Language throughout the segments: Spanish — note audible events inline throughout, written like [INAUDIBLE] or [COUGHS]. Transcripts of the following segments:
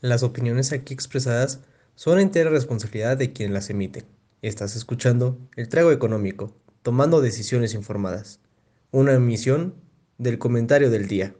Las opiniones aquí expresadas son entera responsabilidad de quien las emite. Estás escuchando El Trago Económico, tomando decisiones informadas. Una emisión del comentario del día.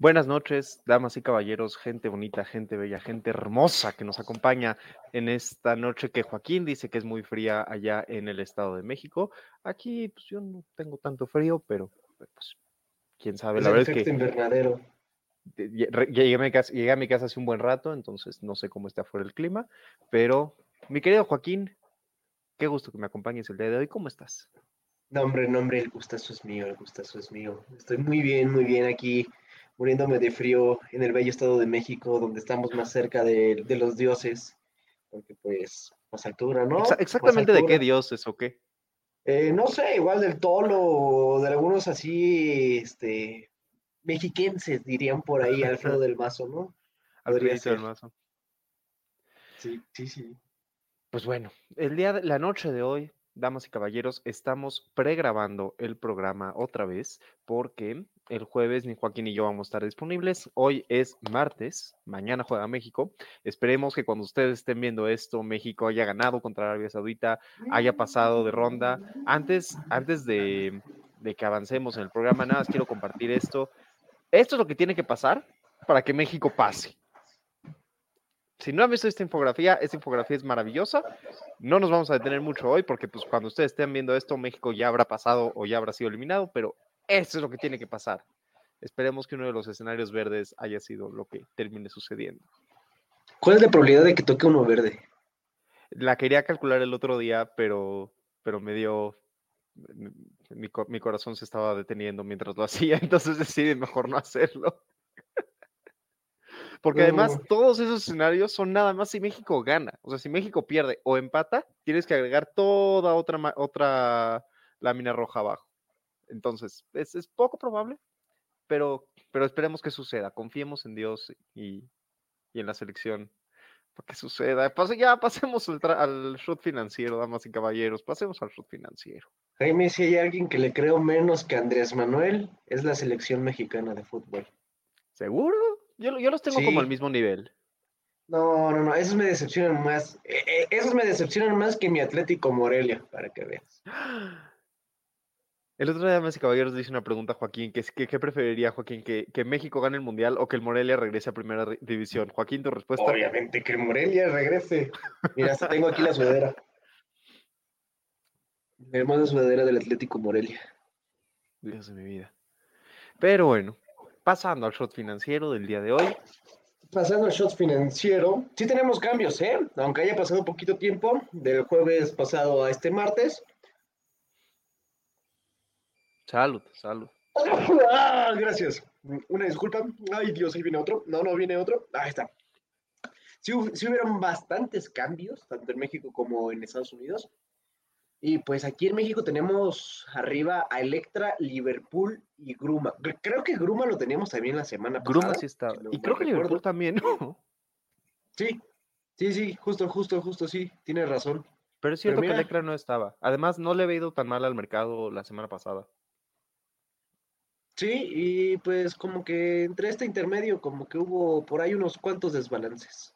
Buenas noches, damas y caballeros, gente bonita, gente bella, gente hermosa que nos acompaña en esta noche que Joaquín dice que es muy fría allá en el Estado de México. Aquí, pues yo no tengo tanto frío, pero pues quién sabe. Es la verdad es que invernadero. llegué a, mi casa, llegué a mi casa hace un buen rato, entonces no sé cómo está afuera el clima, pero mi querido Joaquín, qué gusto que me acompañes el día de hoy. ¿Cómo estás? No, hombre, no, hombre, el gustazo es mío, el gustazo es mío. Estoy muy bien, muy bien aquí, muriéndome de frío en el bello estado de México, donde estamos más cerca de, de los dioses, porque pues, más altura, ¿no? Más exactamente de qué dioses o qué. Eh, no sé, igual del tolo o de algunos así, este, mexiquenses, dirían por ahí, Alfredo [LAUGHS] del Mazo, ¿no? Alfredito del. Mazo. Sí, sí, sí. Pues bueno, el día de la noche de hoy, damas y caballeros, estamos pregrabando el programa otra vez porque el jueves ni Joaquín ni yo vamos a estar disponibles. Hoy es martes, mañana juega México. Esperemos que cuando ustedes estén viendo esto, México haya ganado contra Arabia Saudita, haya pasado de ronda. Antes, antes de, de que avancemos en el programa, nada más quiero compartir esto. Esto es lo que tiene que pasar para que México pase. Si no han visto esta infografía, esta infografía es maravillosa. No nos vamos a detener mucho hoy porque pues cuando ustedes estén viendo esto, México ya habrá pasado o ya habrá sido eliminado, pero esto es lo que tiene que pasar. Esperemos que uno de los escenarios verdes haya sido lo que termine sucediendo. ¿Cuál es la probabilidad de que toque uno verde? La quería calcular el otro día, pero, pero me dio... mi- Mi, co- mi corazón se estaba deteniendo mientras lo [LAUGHS] hacía, entonces decidí mejor no hacerlo. Porque además Uh. todos esos escenarios son nada más si México gana. O sea, si México pierde o empata, tienes que agregar toda otra, otra lámina roja abajo. Entonces, es, es poco probable, pero, pero esperemos que suceda. Confiemos en Dios y, y en la selección para que suceda. Pase- ya pasemos al, al shot financiero, damas y caballeros. Pasemos al shot financiero. Jaime, si hay alguien que le creo menos que Andrés Manuel, es la selección mexicana de fútbol. ¿Seguro? Yo, yo los tengo como al mismo nivel. No, no, no, esos me decepcionan más. eh, eh, esos me decepcionan más que mi Atlético Morelia, para que veas. El otro día, damas y caballeros, le hice una pregunta a Joaquín, que es que, ¿qué preferiría, Joaquín? ¿Que, que México gane el Mundial o que el Morelia regrese a Primera ri- División? Joaquín, tu respuesta. Obviamente que el Morelia regrese. Mira, hasta tengo aquí la sudadera. La hermosa sudadera del Atlético Morelia. Dios de mi vida. Pero bueno, pasando al shot financiero del día de hoy. Pasando al shot financiero, sí tenemos cambios, ¿eh? Aunque haya pasado poquito tiempo, del jueves pasado a este martes. Salud, salud. Ah, gracias. Una disculpa. Ay, Dios, ahí viene otro. No, no viene otro. Ahí está. Sí, sí hubieron bastantes cambios, tanto en México como en Estados Unidos. Y pues aquí en México tenemos arriba a Electra, Liverpool y Gruma. Cre- Creo que Gruma lo teníamos también la semana pasada. Gruma sí está. si no Y creo que recuerdo. Liverpool también, ¿no? Sí, sí, sí, justo, justo, justo, sí, tienes razón. Pero es cierto mira. que Electra no estaba. Además, no le había ido tan mal al mercado la semana pasada. Sí, y pues como que entre este intermedio, como que hubo por ahí unos cuantos desbalances.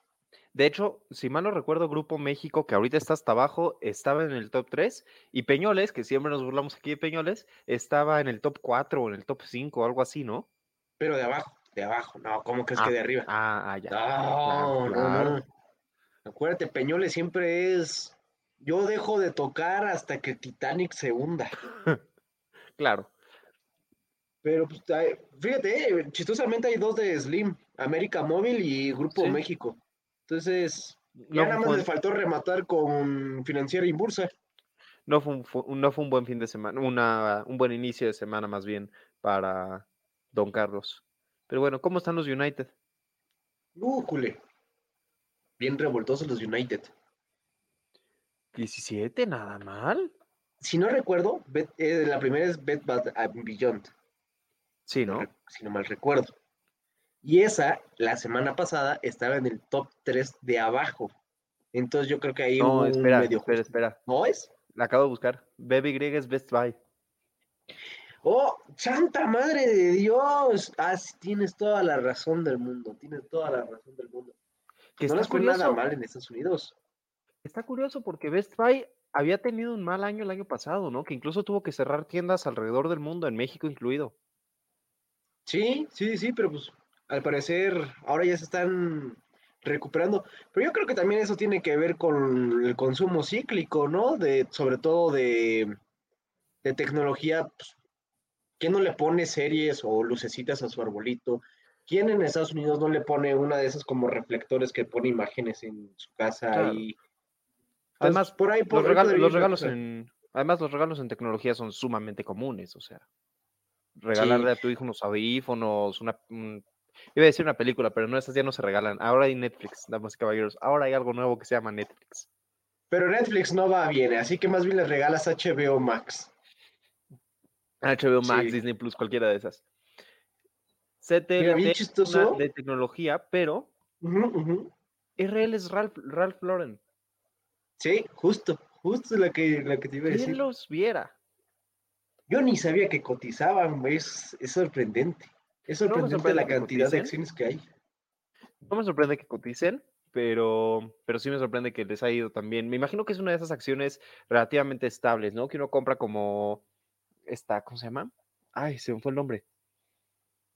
De hecho, si mal no recuerdo, Grupo México, que ahorita está hasta abajo, estaba en el top 3. Y Peñoles, que siempre nos burlamos aquí de Peñoles, estaba en el top 4 o en el top 5 o algo así, ¿no? Pero de abajo, de abajo, no, ¿cómo crees que de arriba? Ah, ah, ya. No, claro, no, no. Acuérdate, Peñoles siempre es. Yo dejo de tocar hasta que Titanic se hunda. [LAUGHS] Claro. Pero pues, fíjate, chistosamente hay dos de Slim, América Móvil y Grupo Sí. México. Entonces, No, ya nada más fue, les faltó rematar con Financiera y Bursa. no fue un, no fue un buen fin de semana, una, un buen inicio de semana más bien para Don Carlos. Pero bueno, ¿cómo están los United? Újule. Bien revoltosos los United. 17, nada mal. Si no recuerdo, Bet- eh, la primera es Bet Bath and Beyond, Sí, no si no mal recuerdo. Y esa, la semana pasada, estaba en el top 3 de abajo. Entonces yo creo que ahí No, hubo espera, un medio espera, espera. ¿No es? La acabo de buscar. BBY es Best Buy. ¡Oh, santa madre de Dios! Ah, sí, tienes toda la razón del mundo, tienes toda la razón del mundo. Que no les fue nada mal en Estados Unidos. Está curioso porque Best Buy había tenido un mal año el año pasado, ¿no? Que incluso tuvo que cerrar tiendas alrededor del mundo, en México incluido. Sí, sí, sí, pero pues al parecer ahora ya se están recuperando. Pero yo creo que también eso tiene que ver con el consumo cíclico, ¿no? De, sobre todo de, de tecnología. pues, ¿quién no le pone series o lucecitas a su arbolito? ¿Quién en Estados Unidos no le pone una de esas como reflectores que pone imágenes en su casa Claro. y Además, por ahí por Los, regalos en. Además, los regalos en tecnología son sumamente comunes, o sea. Regalarle a tu hijo unos audífonos, una. un- iba a decir una película, pero no, esas ya no se regalan. Ahora hay Netflix, damas y caballeros. Ahora hay algo nuevo que se llama Netflix. Pero Netflix no va bien, así que más bien les regalas HBO Max. HBO Max, Sí. Disney Plus, cualquiera de esas. CTLT una de tecnología, pero. RL es Ralph, Ralph Lauren. Sí, justo, justo la que, la que te iba a ¿Quién decir. los viera? Yo ni sabía que cotizaban, es, es sorprendente. Es sorprendente sorprende la cantidad de acciones que hay. No me sorprende que coticen, pero, pero sí me sorprende que les ha ido también. Me imagino que es una de esas acciones relativamente estables, ¿no? Que uno compra como esta, ¿cómo se llama? Ay, se me fue el nombre.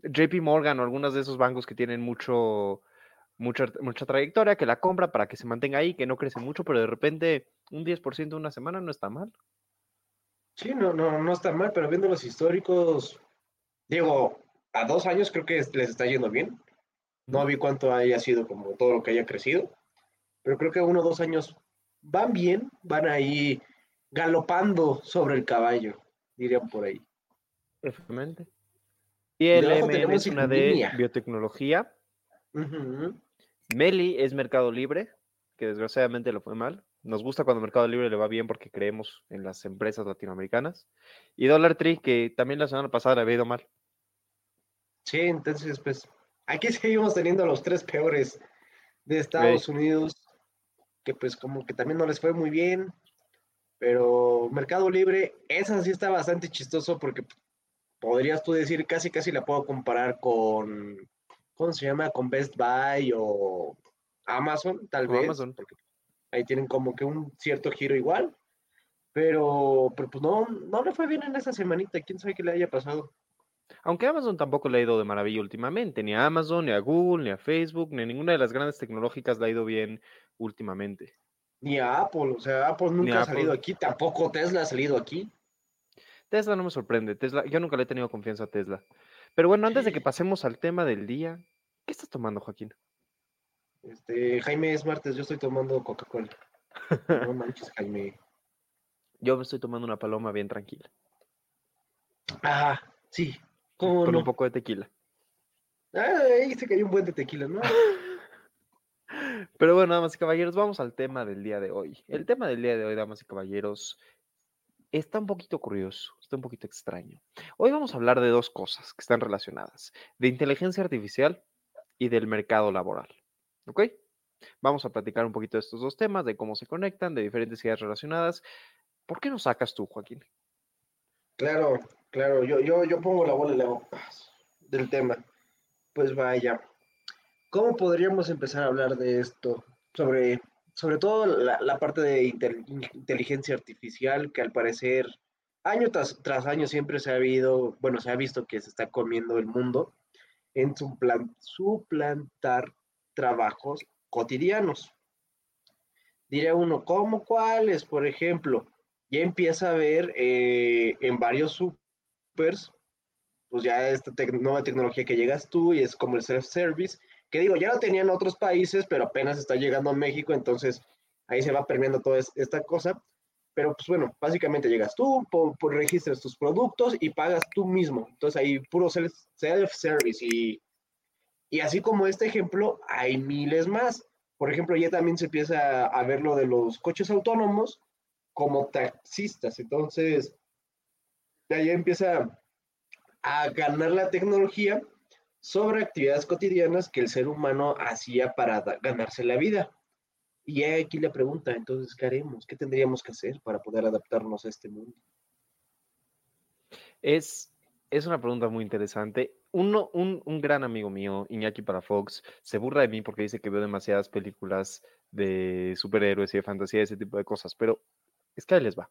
JP Morgan o algunos de esos bancos que tienen mucho, mucha, mucha trayectoria, que la compra para que se mantenga ahí, que no crece mucho, pero de repente un 10% una semana no está mal. Sí, no, no, no está mal, pero viendo los históricos, digo, a dos años creo que les está yendo bien. No vi cuánto haya sido como todo lo que haya crecido, pero creo que uno o dos años van bien, van ahí galopando sobre el caballo, dirían por ahí. Efectivamente. Y el MN es una de biotecnología. Meli es Mercado Libre, que desgraciadamente lo fue mal. Nos gusta cuando Mercado Libre le va bien porque creemos en las empresas latinoamericanas. Y Dollar Tree, que también la semana pasada le había ido mal. Sí, entonces, pues, aquí [LAUGHS] seguimos teniendo a los tres peores de Estados Unidos, que pues como que también no les fue muy bien, pero Mercado Libre, esa sí está bastante chistoso porque podrías tú decir, casi casi la puedo comparar con, ¿cómo se llama? Con Best Buy o Amazon, tal O vez, Amazon. porque ahí tienen como que un cierto giro igual, pero, pero pues no, no le fue bien en esa semanita, quién sabe qué le haya pasado. Aunque Amazon tampoco le ha ido de maravilla últimamente. Ni a Amazon, ni a Google, ni a Facebook, ni a ninguna de las grandes tecnológicas le ha ido bien últimamente. Ni a Apple, o sea, Apple nunca ha salido aquí, tampoco Tesla ha salido aquí. Tesla no me sorprende. Tesla, yo nunca le he tenido confianza a Tesla. Pero bueno, antes de que pasemos al tema del día, ¿qué estás tomando, Joaquín? Este, Jaime, es martes, yo estoy tomando Coca-Cola. [LAUGHS] No manches, Jaime. Yo me estoy tomando una paloma bien tranquila. Ah, sí, cómo con no. un poco de tequila. Ah, ahí se cayó un buen de tequila, ¿no? [LAUGHS] Pero bueno, damas y caballeros, vamos al tema del día de hoy. El tema del día de hoy, damas y caballeros, está un poquito curioso, está un poquito extraño. Hoy vamos a hablar de dos cosas que están relacionadas, de inteligencia artificial y del mercado laboral. ¿Ok? Vamos a platicar un poquito de estos dos temas, de cómo se conectan, de diferentes ideas relacionadas. ¿Por qué no sacas tú, Joaquín? Claro, claro, yo, yo, yo pongo la bola y le hago del tema. Pues vaya, ¿cómo podríamos empezar a hablar de esto? Sobre, sobre todo la, parte de intel- inteligencia artificial, que al parecer año tras, tras año siempre se ha habido, bueno, se ha visto que se está comiendo el mundo en suplan- suplantar trabajos cotidianos. Diría uno, ¿cómo cuáles? Por ejemplo, ya empieza a ver eh, en varios supers, pues ya esta tec- nueva tecnología que llegas tú y es como el self-service, que digo, ya lo tenían otros países, pero apenas está llegando a México, entonces ahí se va permeando toda es- esta cosa. Pero pues bueno, básicamente llegas tú, po- po- registras tus productos y pagas tú mismo. Entonces ahí puro self- self-service y, y así como este ejemplo, hay miles más. Por ejemplo, ya también se empieza a ver lo de los coches autónomos, como taxistas. Entonces, ya empieza a ganar la tecnología sobre actividades cotidianas que el ser humano hacía para ganarse la vida. Y aquí la pregunta, entonces, ¿qué haremos? ¿Qué tendríamos que hacer para poder adaptarnos a este mundo? Es, es una pregunta muy interesante. Un, un gran amigo mío, Iñaki para Fox, se burla de mí porque dice que veo demasiadas películas de superhéroes y de fantasía, ese tipo de cosas, pero es que ahí les va.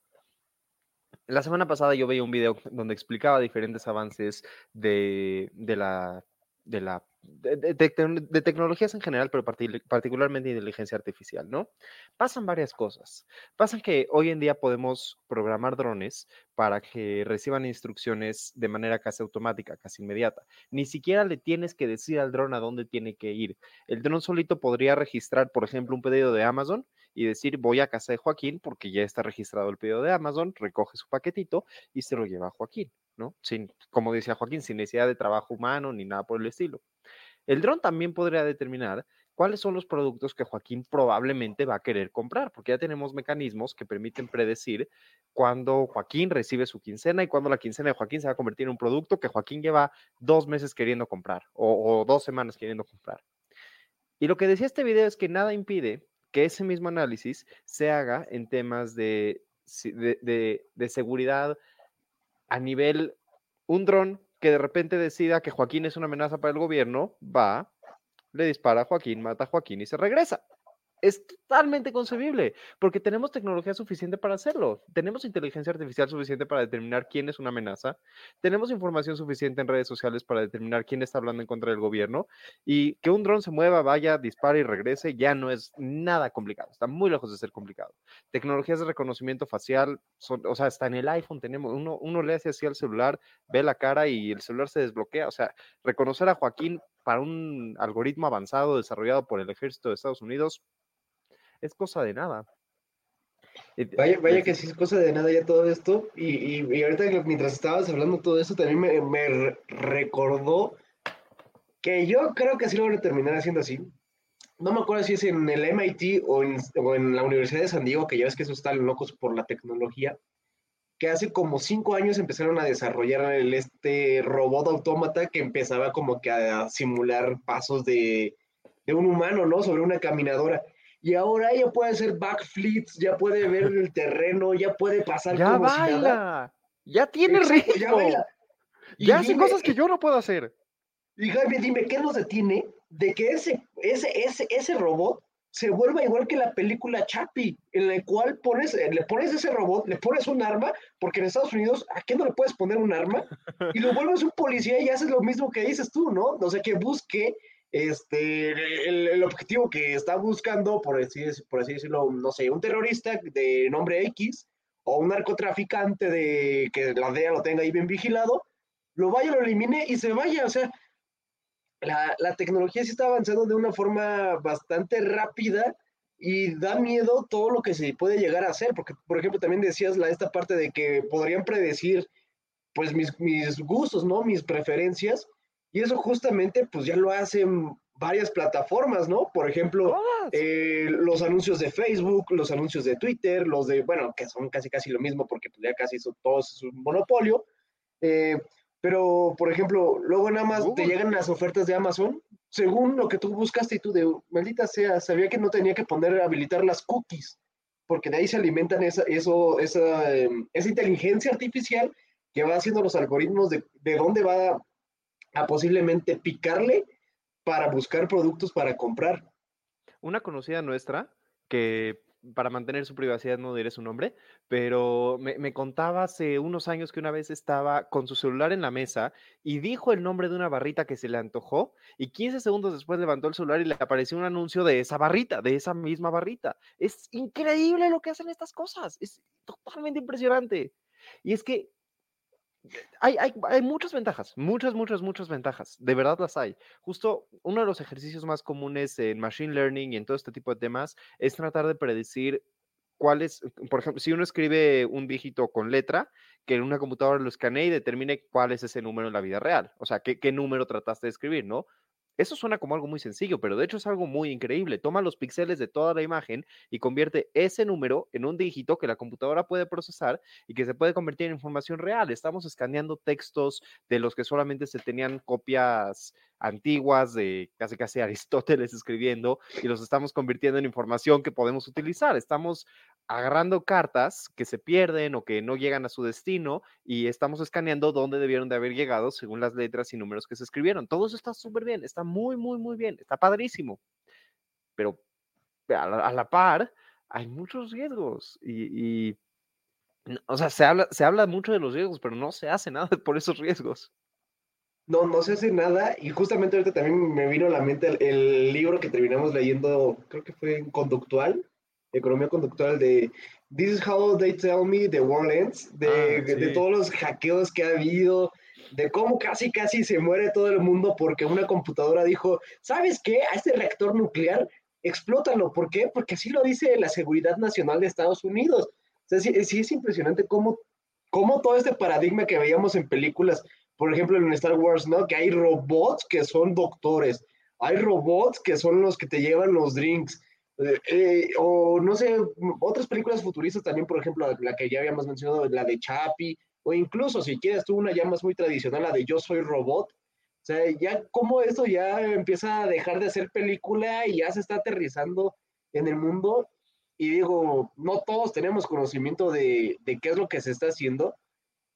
La semana pasada yo veía un video donde explicaba diferentes avances de, de la, de la de, tecnologías en general, pero particularmente inteligencia artificial, ¿no? Pasan varias cosas. Pasan que hoy en día podemos programar drones para que reciban instrucciones de manera casi automática, casi inmediata. Ni siquiera le tienes que decir al dron a dónde tiene que ir. El dron solito podría registrar, por ejemplo, un pedido de Amazon y decir voy a casa de Joaquín porque ya está registrado el pedido de Amazon, recoge su paquetito y se lo lleva a Joaquín, ¿no? Sin, como decía Joaquín, sin necesidad de trabajo humano ni nada por el estilo. El dron también podría determinar cuáles son los productos que Joaquín probablemente va a querer comprar, porque ya tenemos mecanismos que permiten predecir cuándo Joaquín recibe su quincena y cuándo la quincena de Joaquín se va a convertir en un producto que Joaquín lleva dos meses queriendo comprar o, dos semanas queriendo comprar. Y lo que decía este video es que nada impide que ese mismo análisis se haga en temas de, de seguridad a nivel, un dron que de repente decida que Joaquín es una amenaza para el gobierno, va, le dispara a Joaquín, mata a Joaquín y se regresa es totalmente concebible, porque tenemos tecnología suficiente para hacerlo. Tenemos inteligencia artificial suficiente para determinar quién es una amenaza. Tenemos información suficiente en redes sociales para determinar quién está hablando en contra del gobierno. Y que un dron se mueva, vaya, dispare y regrese ya no es nada complicado. Está muy lejos de ser complicado. Tecnologías de reconocimiento facial, o sea, está en el iPhone tenemos, uno, uno le hace así al celular, ve la cara y el celular se desbloquea. O sea, reconocer a Joaquín para un algoritmo avanzado desarrollado por el ejército de Estados Unidos es cosa de nada. Vaya, vaya que sí es cosa de nada ya todo esto. Y, y, ahorita mientras estabas hablando todo eso, también me, me, recordó que yo creo que sí lo van a terminar haciendo así. No me acuerdo si es en el MIT o en, o en la Universidad de San Diego, que ya ves que eso están locos por la tecnología, que hace como cinco años empezaron a desarrollar el, este robot autómata que empezaba como que a simular pasos de, de un humano, ¿no? Sobre una caminadora. Y ahora ella puede hacer backflips, ya puede ver [LAUGHS] el terreno, ya puede pasar ya baila, ya tiene ritmo, ya, hace cosas que yo no puedo hacer. Y Jaime, dime, ¿qué nos detiene de que ese, ese, ese, ese robot se vuelva igual que la película Chappie, en la cual pones, le pones ese robot, le pones un arma, porque en Estados Unidos, ¿a qué no le puedes poner un arma? [LAUGHS] Y lo vuelves un policía y haces lo mismo que dices tú, ¿no? O sea, que busque este, el, objetivo que está buscando, por así, por así decirlo, no sé, un terrorista de nombre X o un narcotraficante de que la DEA lo tenga ahí bien vigilado, lo vaya, lo elimine y se vaya. O sea, la, la tecnología sí está avanzando de una forma bastante rápida y da miedo todo lo que se puede llegar a hacer, porque, por ejemplo, también decías la, esta parte de que podrían predecir, pues, mis, mis gustos, ¿no? Mis preferencias y eso justamente pues ya lo hacen varias plataformas, ¿no? Por ejemplo, eh, los anuncios de Facebook, los anuncios de Twitter, los de, bueno, que son casi casi lo mismo porque pues, ya casi son todos un monopolio. Eh, pero, por ejemplo, luego nada más te llegan las ofertas de Amazon, según lo que tú buscaste y tú de, maldita sea, sabía que no tenía que poner, habilitar las cookies, porque de ahí se alimentan esa, eso, esa, em, esa inteligencia artificial que va haciendo los algoritmos de, de dónde va a posiblemente picarle para buscar productos para comprar. Una conocida nuestra que para mantener su privacidad no diré su nombre, pero me, contaba hace unos años que una vez estaba con su celular en la mesa y dijo el nombre de una barrita que se le antojó y 15 segundos después levantó el celular y le apareció un anuncio de esa barrita, de esa misma barrita. Es increíble lo que hacen estas cosas, es totalmente impresionante. Y es que hay, hay, muchas ventajas, muchas, muchas, muchas ventajas. De verdad las hay. Justo uno de los ejercicios más comunes en Machine Learning y en todo este tipo de temas es tratar de predecir cuáles, por ejemplo, si uno escribe un dígito con letra, que en una computadora lo escanee y determine cuál es ese número en la vida real. O sea, qué, qué número trataste de escribir, ¿no? Eso suena como algo muy sencillo, pero de hecho es algo muy increíble. Toma los píxeles de toda la imagen y convierte ese número en un dígito que la computadora puede procesar y que se puede convertir en información real. Estamos escaneando textos de los que solamente se tenían copias antiguas de casi casi [LAUGHS] Aristóteles escribiendo y los estamos convirtiendo en información que podemos utilizar. Estamos agarrando cartas que se pierden o que no llegan a su destino y estamos escaneando dónde debieron de haber llegado según las letras y números que se escribieron. Todo eso está súper bien, está muy, muy, muy bien, está padrísimo. Pero a la, par hay muchos riesgos y, o sea, se habla, se habla mucho de los riesgos, pero no se hace [LAUGHS] nada por esos riesgos. No, no se hace nada. Y justamente ahorita también me vino a la mente el, libro que terminamos leyendo, creo que fue Conductual, Economía Conductual de This is how they tell me the world ends, de, ah, de todos los hackeos que ha habido, de cómo casi casi se muere todo el mundo porque una computadora dijo, ¿sabes qué? A este reactor nuclear, explótalo. ¿Por qué? Porque así lo dice la Seguridad Nacional de Estados Unidos. O sea, sí, sí es impresionante cómo, cómo todo este paradigma que veíamos en películas por ejemplo, en Star Wars, ¿no? Que hay robots que son doctores, hay robots que son los que te llevan los drinks, eh, eh, o no sé, otras películas futuristas también, por ejemplo, la, que ya habíamos mencionado, la de Chapi, o incluso si quieres tú una ya más muy tradicional, la de Yo Soy Robot. O sea, ya como esto ya empieza a dejar de ser película y ya se está aterrizando en el mundo. Y digo, no todos tenemos conocimiento de, de qué es lo que se está haciendo,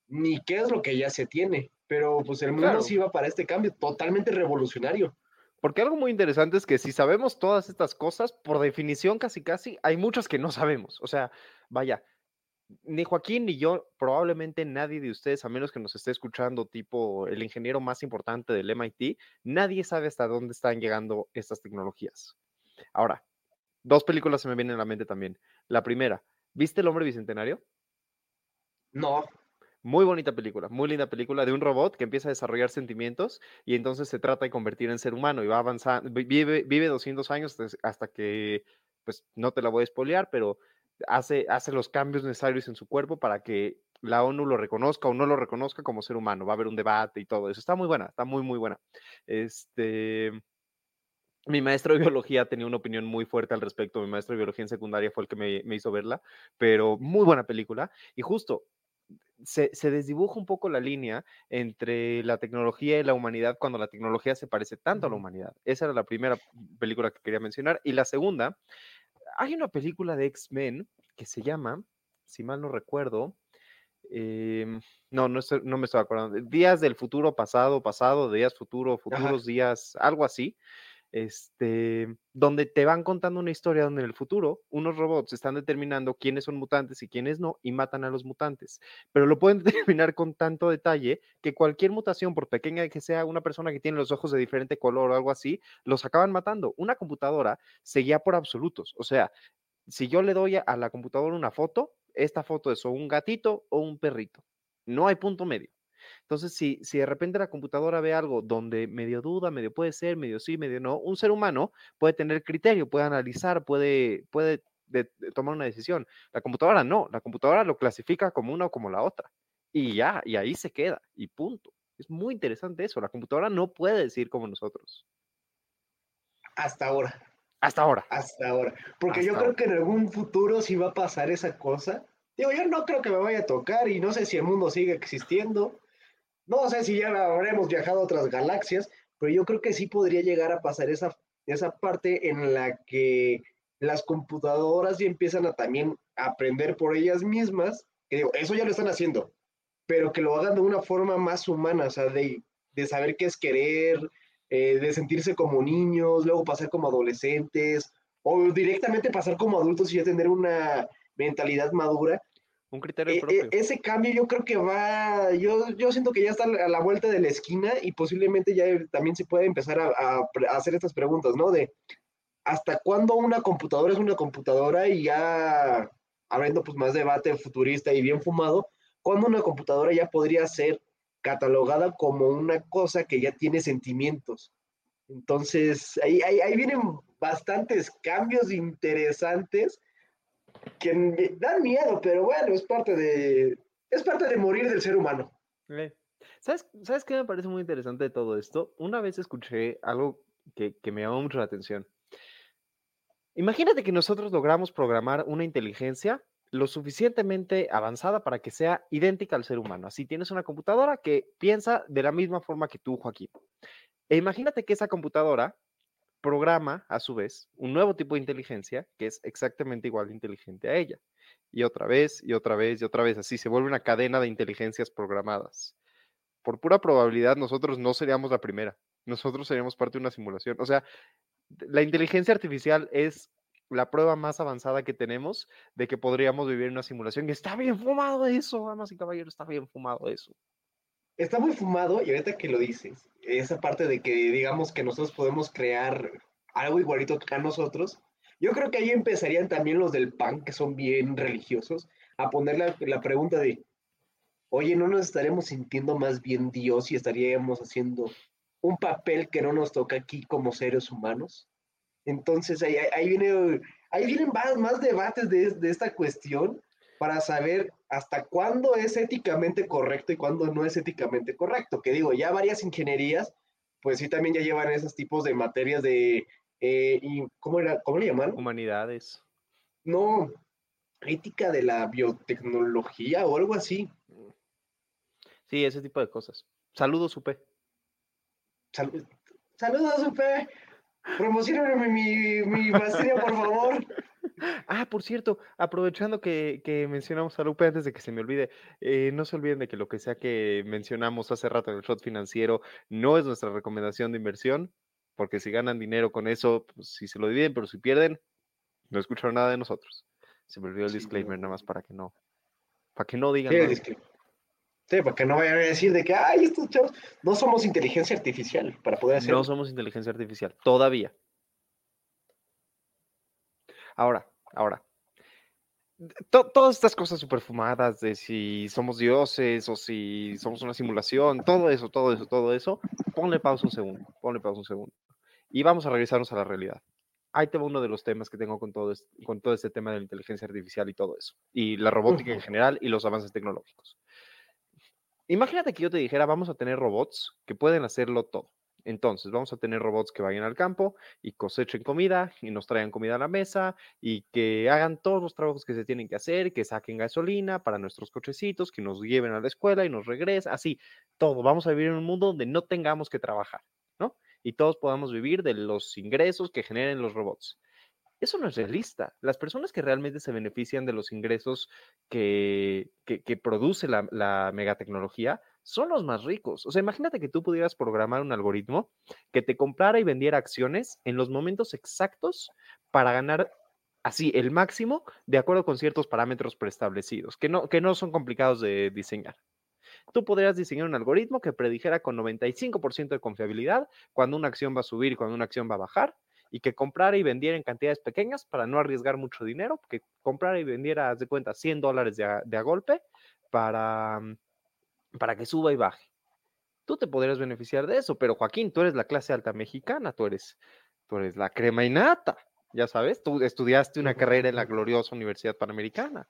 ni qué es lo que ya se tiene pero pues el mundo sí va para este cambio totalmente revolucionario. Porque algo muy interesante es que si sabemos todas estas cosas, por definición casi casi, hay muchas que no sabemos. O sea, vaya, ni Joaquín ni yo, probablemente nadie de ustedes, a menos que nos esté escuchando, tipo el ingeniero más importante del MIT, nadie sabe hasta dónde están llegando estas tecnologías. Ahora, dos películas se me vienen a la mente también. La primera, ¿viste El hombre bicentenario? No. Muy bonita película, muy linda película de un robot que empieza a desarrollar sentimientos y entonces se trata de convertir en ser humano y va avanzando, vive, vive 200 años hasta que, pues no te la voy a espolear, pero hace, hace los cambios necesarios en su cuerpo para que la ONU lo reconozca o no lo reconozca como ser humano. Va a haber un debate y todo eso. Está muy buena, está muy, muy buena. Este, mi maestro de biología tenía una opinión muy fuerte al respecto. Mi maestro de biología en secundaria fue el que me, me hizo verla, pero muy buena película. Y justo se, desdibuja un poco la línea entre la tecnología y la humanidad cuando la tecnología se parece tanto a la humanidad. Esa era la primera película que quería mencionar. Y la segunda, hay una película de X-Men que se llama, si mal no recuerdo, em, no, no, no, me estoy acordando, Días del futuro pasado, pasado, días futuro, futuros días, algo así este, donde te van contando una historia donde en el futuro unos robots están determinando quiénes son mutantes y quiénes no y matan a los mutantes, pero lo pueden [LAUGHS] determinar con tanto detalle que cualquier mutación, por pequeña que sea una persona que tiene los ojos de diferente color o algo así, los acaban matando. Una computadora se guía por absolutos, o sea, si yo le doy a la computadora una foto, esta foto es o un gatito o un perrito. No hay punto medio. Entonces, si, si de repente la computadora ve algo donde medio duda, medio puede ser, medio sí, medio no, un ser humano puede tener criterio, puede analizar, puede, puede tomar una decisión. La computadora no, la computadora lo clasifica como una o como la otra. Y ya, y ahí se queda, y punto. Es muy interesante eso. La computadora no puede decir como nosotros. Hasta ahora. Hasta ahora. Hasta ahora. Porque yo creo que en algún futuro sí va a pasar esa cosa. Digo, yo no creo que me vaya a tocar y no sé si el mundo sigue existiendo. No sé si ya habremos viajado a otras galaxias, pero yo creo que sí podría llegar a pasar esa, esa parte en la que las computadoras ya empiezan a también aprender por ellas mismas, que digo, eso ya lo están haciendo, pero que lo hagan de una forma más humana, o sea, de, de saber qué es querer, eh, de sentirse como niños, luego pasar como adolescentes, o directamente pasar como adultos y ya tener una mentalidad madura. Un criterio e, e, propio. ese cambio yo creo que va, yo, yo siento que ya está a la vuelta de la esquina y posiblemente ya también se puede empezar a, hacer estas preguntas, ¿no? De hasta cuándo una computadora es una computadora y ya habiendo pues más debate futurista y bien fumado, ¿cuándo una computadora ya podría ser catalogada como una cosa que ya tiene sentimientos? Entonces, ahí, ahí, ahí vienen bastantes cambios interesantes que me dan miedo, pero bueno, es parte de, es parte de morir del ser humano. ¿Sabes, ¿Sabes qué me parece muy interesante de todo esto? Una vez escuché algo que, que me llamó mucho la atención. Imagínate que nosotros logramos programar una inteligencia lo suficientemente avanzada para que sea idéntica al ser humano. Así tienes una computadora que piensa de la misma forma que tú, Joaquín. E imagínate que esa computadora programa, a su vez, un nuevo tipo de inteligencia que es exactamente igual de inteligente a ella. Y otra vez, y otra vez, y otra vez. Así se vuelve una cadena de inteligencias programadas. Por pura probabilidad, nosotros no seríamos la primera. Nosotros seríamos parte de una simulación. O sea, la inteligencia artificial es la prueba más avanzada que tenemos de que podríamos vivir en una simulación. Y está bien fumado eso, damas y caballeros, está bien fumado eso. Está muy fumado y ahorita que lo dices, esa parte de que digamos que nosotros podemos crear algo igualito a nosotros, yo creo que ahí empezarían también los del PAN, que son bien religiosos, a poner la, la pregunta de, oye, ¿no nos estaremos sintiendo más bien Dios y estaríamos haciendo un papel que no nos toca aquí como seres humanos? Entonces ahí, ahí viene, ahí vienen más, más debates de, de, esta cuestión para saber hasta cuándo es éticamente correcto y cuándo no es éticamente correcto. Que digo, ya varias ingenierías, pues sí también ya llevan esos tipos de materias de, eh, y, ¿cómo, era, ¿cómo le llaman? Humanidades. No, ética de la biotecnología o algo así. Sí, ese tipo de cosas. Saludos. Sal Saludos, Supe. Promocioname mi, mi maestría, por favor. [LAUGHS] Ah, por cierto, aprovechando que, que, mencionamos a Lupe antes de que se me olvide, eh, no se olviden de que lo que sea que mencionamos hace rato en el shot financiero no es nuestra recomendación de inversión, porque si ganan dinero con eso, pues si se lo dividen, pero si pierden, no escucharon nada de nosotros. Se me olvidó el disclaimer nada más para que no, para que no digan. Sí, sí, para que no vayan a decir de que, ay, estos chavos, no somos inteligencia artificial para poder hacer. No somos inteligencia artificial, todavía. Ahora, ahora. To todas estas cosas superfumadas de si somos dioses o si somos una simulación, todo eso, todo eso, todo eso, ponle pausa un segundo, ponle pausa un segundo. Y vamos a regresarnos a la realidad. Ahí tengo uno de los temas que tengo con todo, este, con todo este tema de la inteligencia artificial y todo eso, y la robótica en general y los avances tecnológicos. Imagínate que yo te dijera, vamos a tener robots que pueden hacerlo todo. Entonces, vamos a tener robots que vayan al campo y cosechen comida y nos traigan comida a la mesa y que hagan todos los trabajos que se tienen que hacer, que saquen gasolina para nuestros cochecitos, que nos lleven a la escuela y nos regresen, así, todo. Vamos a vivir en un mundo donde no tengamos que trabajar, ¿no? Y todos podamos vivir de los ingresos que generen los robots. Eso no es realista. Las personas que realmente se benefician de los ingresos que, produce la megatecnología son los más ricos. O sea, imagínate que tú pudieras programar un algoritmo que te comprara y vendiera acciones en los momentos exactos para ganar así el máximo de acuerdo con ciertos parámetros preestablecidos, que no, que no son complicados de diseñar. Tú podrías diseñar un algoritmo que predijera con 95% de confiabilidad cuando una acción va a subir y cuando una acción va a bajar, y que comprara y vendiera en cantidades pequeñas para no arriesgar mucho dinero, que comprara y vendiera, haz de cuenta, 100 dólares de de a golpe para, para que suba y baje. Tú te podrías beneficiar de eso, pero Joaquín, tú eres la clase alta mexicana, tú eres, tú eres la crema y nata, ya sabes, tú estudiaste una carrera en la gloriosa Universidad Panamericana.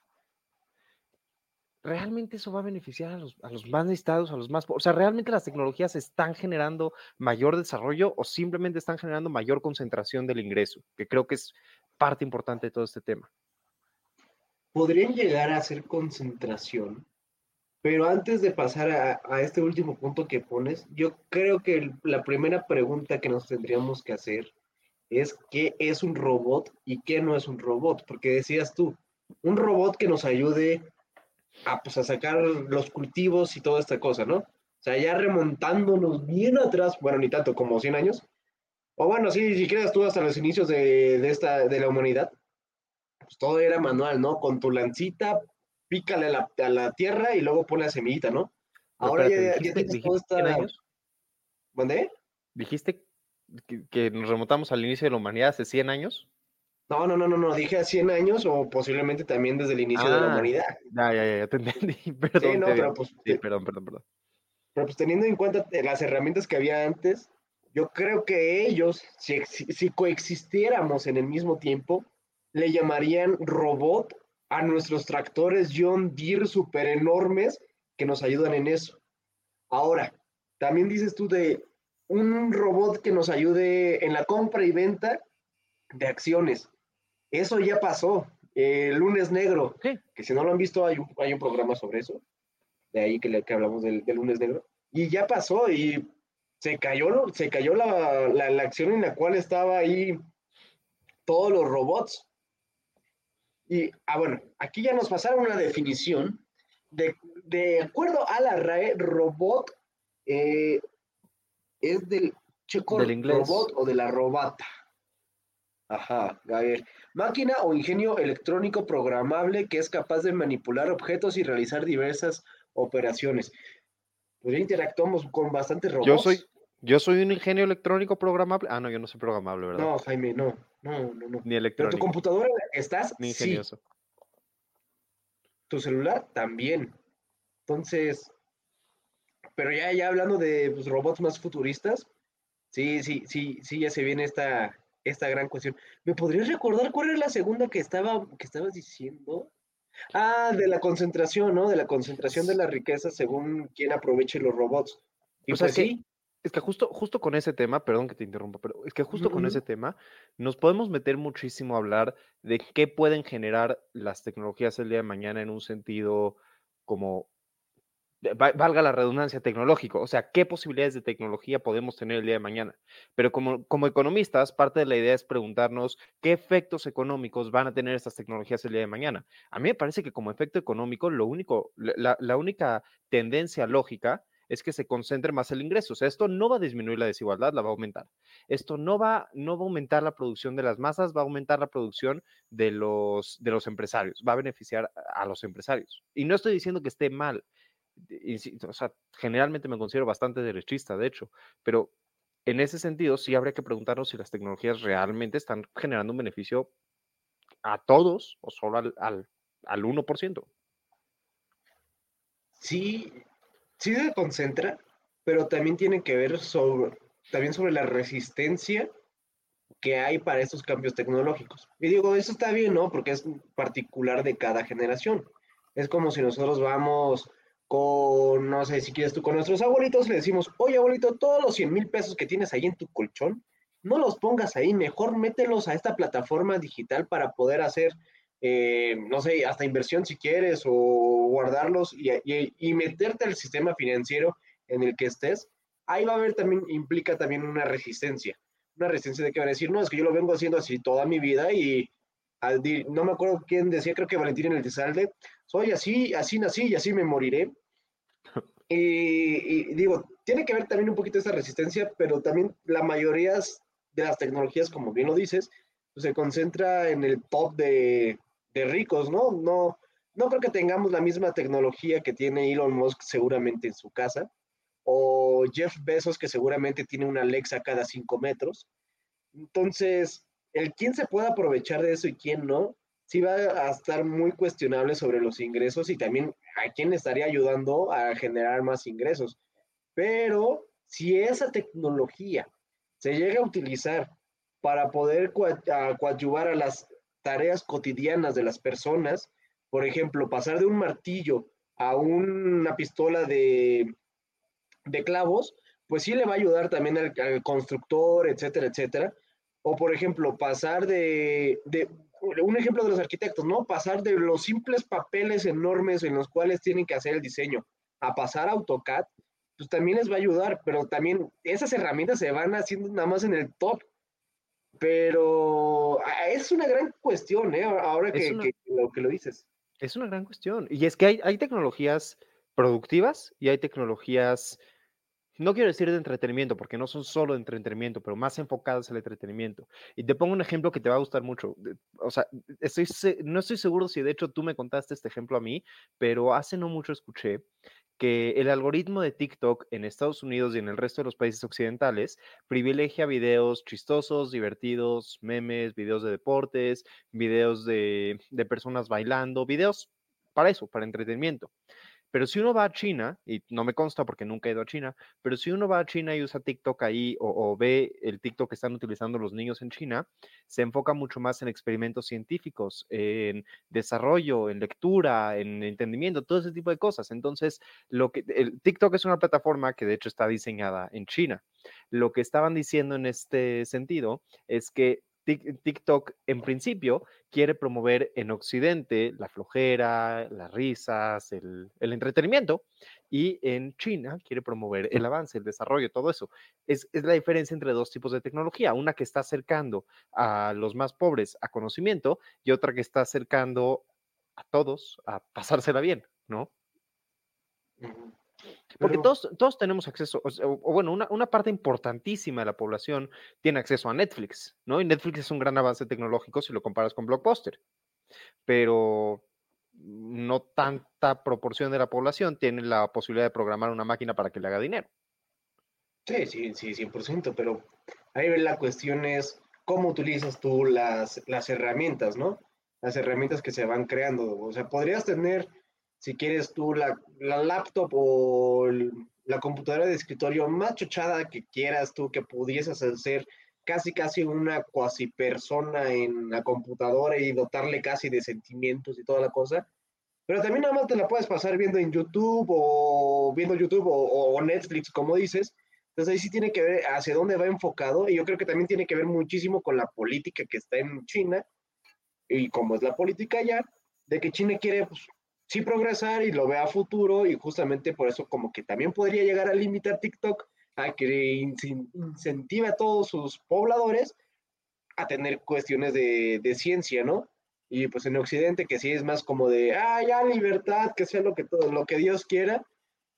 ¿Realmente eso va a beneficiar a los, a los más necesitados, a los más... O sea, ¿realmente las tecnologías están generando mayor desarrollo o simplemente están generando mayor concentración del ingreso? Que creo que es parte importante de todo este tema. Podrían llegar a hacer concentración, pero antes de pasar a, a, este último punto que pones, yo creo que el, la primera pregunta que nos tendríamos que hacer es qué es un robot y qué no es un robot, porque decías tú, un robot que nos ayude a, pues, a sacar los cultivos y toda esta cosa, ¿no? O sea, ya remontándonos bien atrás, bueno, ni tanto como 100 años, o bueno, sí, si quieres tú hasta los inicios de, de, esta, de la humanidad, pues todo era manual, ¿no? Con tu lancita, pícale a la, a la, tierra y luego pone la semillita, ¿no? Ahora espérate, ya, ya tienes esta... ¿Dónde? ¿Dijiste que, que, nos remontamos al inicio de la humanidad hace 100 años? No, no, no, no, no, dije a 100 años o posiblemente también desde el inicio ah, de la humanidad. Ya, ya, ya, te entendí. [LAUGHS] Perdón, sí, no, pero pues, sí, perdón, perdón, perdón. Pero pues teniendo en cuenta las herramientas que había antes, yo creo que ellos, si, si coexistiéramos en el mismo tiempo, le llamarían robot a nuestros tractores John Deere super enormes que nos ayudan en eso. Ahora, también dices tú de un robot que nos ayude en la compra y venta de acciones. Eso ya pasó. El lunes negro, que si no lo han visto, hay un, hay un programa sobre eso. De ahí que, que hablamos del, lunes negro. Y ya pasó y se cayó, se cayó la, la, acción en la cual estaba ahí todos los robots. Y, ah, bueno, aquí ya nos pasaron una definición. De, de acuerdo a la RAE, robot eh, es del checo robot o de la robata. Ajá, Gabriel. Máquina o ingenio electrónico programable que es capaz de manipular objetos y realizar diversas operaciones. Pues ya interactuamos con bastantes robots. Yo soy, yo soy un ingenio electrónico programable. Ah, no, yo no soy programable, ¿verdad? No, Jaime, no. No, no, no. Ni electrónico. Pero tu computadora estás. Ni ingenioso. Tu celular también. Entonces, pero ya, ya hablando de pues, robots más futuristas, sí, sí, sí, sí, ya se viene esta, esta gran cuestión. ¿Me podrías recordar cuál era la segunda que estaba, que estabas diciendo? Ah, de la concentración, ¿no? De la concentración de la riqueza según quien aproveche los robots. Y o sea, pues sí. Es que justo, justo con ese tema, perdón que te interrumpa, pero es que justo con ese tema nos podemos meter muchísimo a hablar de qué pueden generar las tecnologías el día de mañana en un sentido como valga la redundancia, tecnológico, o sea, qué posibilidades de tecnología podemos tener el día de mañana. Pero como, como economistas, parte de la idea es preguntarnos qué efectos económicos van a tener estas tecnologías el día de mañana. A mí me parece que como efecto económico, lo único, la, la única tendencia lógica es que se concentre más el ingreso. O sea, esto no va a disminuir la desigualdad, la va a aumentar. Esto no va, no va a aumentar la producción de las masas, va a aumentar la producción de los, de los empresarios, va a beneficiar a los empresarios. Y no estoy diciendo que esté mal, o sea, generalmente me considero bastante derechista, de hecho, pero en ese sentido sí habría que preguntarnos si las tecnologías realmente están generando un beneficio a todos o solo al, al, al 1%. Sí, sí se concentra, pero también tiene que ver sobre, también sobre la resistencia que hay para estos cambios tecnológicos. Y digo, eso está bien, ¿no? Porque es particular de cada generación. Es como si nosotros vamos con, no sé si quieres tú, con nuestros abuelitos, le decimos, oye abuelito, todos los 100 mil pesos que tienes ahí en tu colchón, no los pongas ahí, mejor mételos a esta plataforma digital para poder hacer, eh, no sé, hasta inversión si quieres, o guardarlos y, y, meterte al sistema financiero en el que estés. Ahí va a haber también, implica también una resistencia, una resistencia de que van a decir, no, es que yo lo vengo haciendo así toda mi vida y no me acuerdo quién decía, creo que Valentín en el Tesalde, soy así, así nací y así me moriré. [LAUGHS] Y, digo, tiene que ver también un poquito esta resistencia, pero también la mayoría de las tecnologías, como bien lo dices, pues, se concentra en el top de, de, ricos, ¿no? ¿no? No creo que tengamos la misma tecnología que tiene Elon Musk seguramente en su casa, o Jeff Bezos que seguramente tiene una Alexa cada cinco metros. Entonces, el quién se puede aprovechar de eso y quién no, sí va a estar muy cuestionable sobre los ingresos y también a quién estaría ayudando a generar más ingresos. Pero si esa tecnología se llega a utilizar para poder coadyuvar a las tareas cotidianas de las personas, por ejemplo, pasar de un martillo a una pistola de, de clavos, pues sí le va a ayudar también al, constructor, etcétera, etcétera. O por ejemplo, pasar de, de, un ejemplo de los arquitectos, ¿no? Pasar de los simples papeles enormes en los cuales tienen que hacer el diseño a pasar a AutoCAD, pues también les va a ayudar, pero también esas herramientas se van haciendo nada más en el top. Pero ah, es una gran cuestión, ¿eh? Ahora que, lo, que lo dices. Es una gran cuestión. Y es que hay, hay tecnologías productivas y hay tecnologías no quiero decir de entretenimiento, porque no son solo de entretenimiento, pero más enfocadas al entretenimiento. Y te pongo un ejemplo que te va a gustar mucho. O sea, estoy, no estoy seguro si de hecho tú me contaste este ejemplo a mí, pero hace no mucho escuché que el algoritmo de TikTok en Estados Unidos y en el resto de los países occidentales privilegia videos chistosos, divertidos, memes, videos de deportes, videos de, de personas bailando, videos para eso, para entretenimiento. Pero si uno va a China, y no me consta porque nunca he ido a China, pero si uno va a China y usa TikTok ahí o, ve el TikTok que están utilizando los niños en China, se enfoca mucho más en experimentos científicos, en desarrollo, en lectura, en entendimiento, todo ese tipo de cosas. Entonces, lo que el TikTok es una plataforma que de hecho está diseñada en China. Lo que estaban diciendo en este sentido es que TikTok en principio quiere promover en Occidente la flojera, las risas, el, entretenimiento, y en China quiere promover el avance, el desarrollo, todo eso. Es, la diferencia entre dos tipos de tecnología, una que está acercando a los más pobres a conocimiento y otra que está acercando a todos a pasársela bien, ¿no? Porque todos, todos tenemos acceso, o, bueno, una, una, parte importantísima de la población tiene acceso a Netflix, ¿no? Y Netflix es un gran avance tecnológico si lo comparas con Blockbuster, pero no tanta proporción de la población tiene la posibilidad de programar una máquina para que le haga dinero. Sí, sí, sí, 100%, pero ahí la cuestión es cómo utilizas tú las, las herramientas, ¿no? Las herramientas que se van creando. O sea, podrías tener si quieres tú la, laptop o la computadora de escritorio más chochada que quieras tú, que pudieses hacer casi casi una cuasi persona en la computadora y dotarle casi de sentimientos y toda la cosa. Pero también nada más te la puedes pasar viendo en YouTube o viendo YouTube o, o Netflix, como dices. Entonces ahí sí tiene que ver hacia dónde va enfocado y yo creo que también tiene que ver muchísimo con la política que está en China y cómo es la política allá, de que China quiere pues, sí progresar y lo vea a futuro y justamente por eso como que también podría llegar a limitar TikTok a que incentive a todos sus pobladores a tener cuestiones de, ciencia, ¿no? Y pues en Occidente que sí es más como de, ah, ya libertad, que sea lo que, lo que Dios quiera,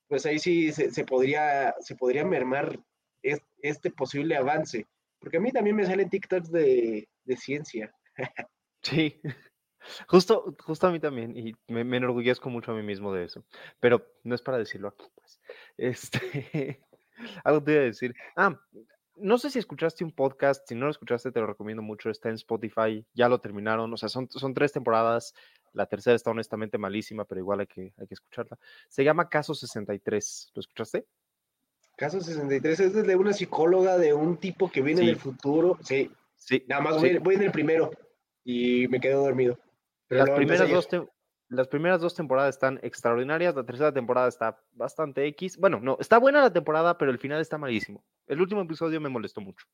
pues ahí sí se, podría, se podría mermar este posible avance. Porque a mí también me salen TikToks de, de ciencia. Sí. Justo, justo a mí también, y me, enorgullezco mucho a mí mismo de eso, pero no es para decirlo aquí, pues. [LAUGHS] Este, algo te iba a decir. Ah, no sé si escuchaste un podcast, si no lo escuchaste te lo recomiendo mucho, está en Spotify, ya lo terminaron, o sea, son, son tres temporadas, la tercera está honestamente malísima, pero igual hay que, hay que escucharla. Se llama Caso 63, ¿lo escuchaste? Caso 63 es de una psicóloga de un tipo que viene del futuro, sí, sí, nada más voy, voy en el primero y me quedo dormido. Las primeras, dos las primeras dos temporadas están extraordinarias, la tercera temporada está bastante X. Bueno, no, está buena la temporada, pero el final está malísimo. El último episodio me molestó mucho.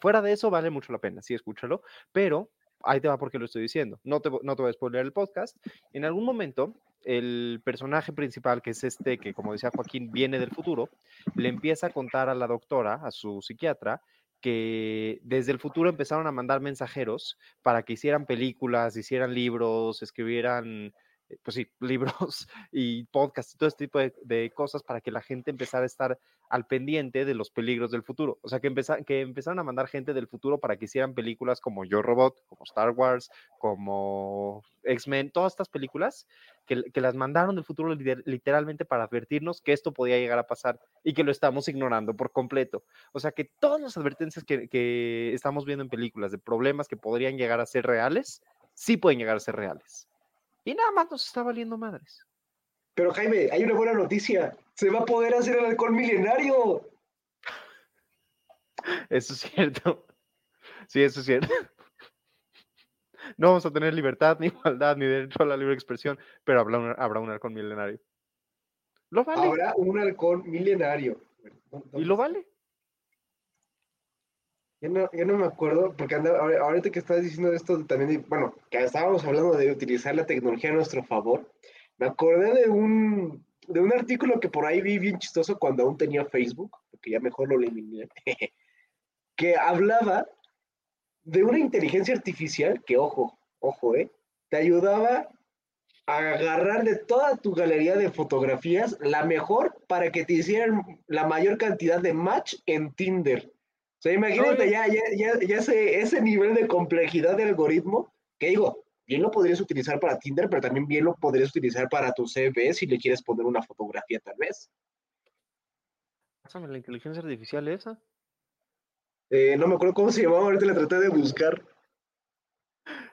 Fuera de eso, vale mucho la pena, sí, escúchalo, pero ahí te va porque lo estoy diciendo. No te, no te voy a spoiler el podcast. En algún momento, el personaje principal, que es este, que como decía Joaquín, viene del futuro, le empieza a contar a la doctora, a su psiquiatra, que desde el futuro empezaron a mandar mensajeros para que hicieran películas, hicieran libros, escribieran, pues sí, libros [LAUGHS] y podcasts y todo este tipo de, cosas para que la gente empezara a estar al pendiente de los peligros del futuro. O sea, que, que empezaron a mandar gente del futuro para que hicieran películas como Yo Robot, como Star Wars, como X-Men, todas estas películas que, las mandaron del futuro literalmente para advertirnos que esto podía llegar a pasar y que lo estamos ignorando por completo. O sea, que todas las advertencias que, que estamos viendo en películas de problemas que podrían llegar a ser reales, sí pueden llegar a ser reales. Y nada más nos está valiendo madres. Pero Jaime, hay una buena noticia. Se va a poder hacer el alcohol milenario. Eso es cierto. Sí, eso es cierto. No vamos a tener libertad, ni igualdad, ni derecho a la libre expresión, pero habrá un, habrá un halcón milenario. ¿Lo vale? Habrá un halcón milenario. ¿Y lo vale? Yo no, no me acuerdo, porque ahorita que estás diciendo esto también, bueno, que estábamos hablando de utilizar la tecnología a nuestro favor, me acordé de un, de un artículo que por ahí vi bien chistoso cuando aún tenía Facebook, porque ya mejor lo eliminé, [LAUGHS] que hablaba de una inteligencia artificial que, ojo, ojo, ¿eh? Te ayudaba a agarrar de toda tu galería de fotografías la mejor para que te hicieran la mayor cantidad de match en Tinder. Sea, imagínate ya, ya, ya, ya ese, ese nivel de complejidad de algoritmo, que digo, bien lo podrías utilizar para Tinder, pero también bien lo podrías utilizar para tu CV si le quieres poner una fotografía tal vez. Pásame la inteligencia artificial esa. Eh, no me acuerdo cómo se llamaba, ahorita la traté de buscar.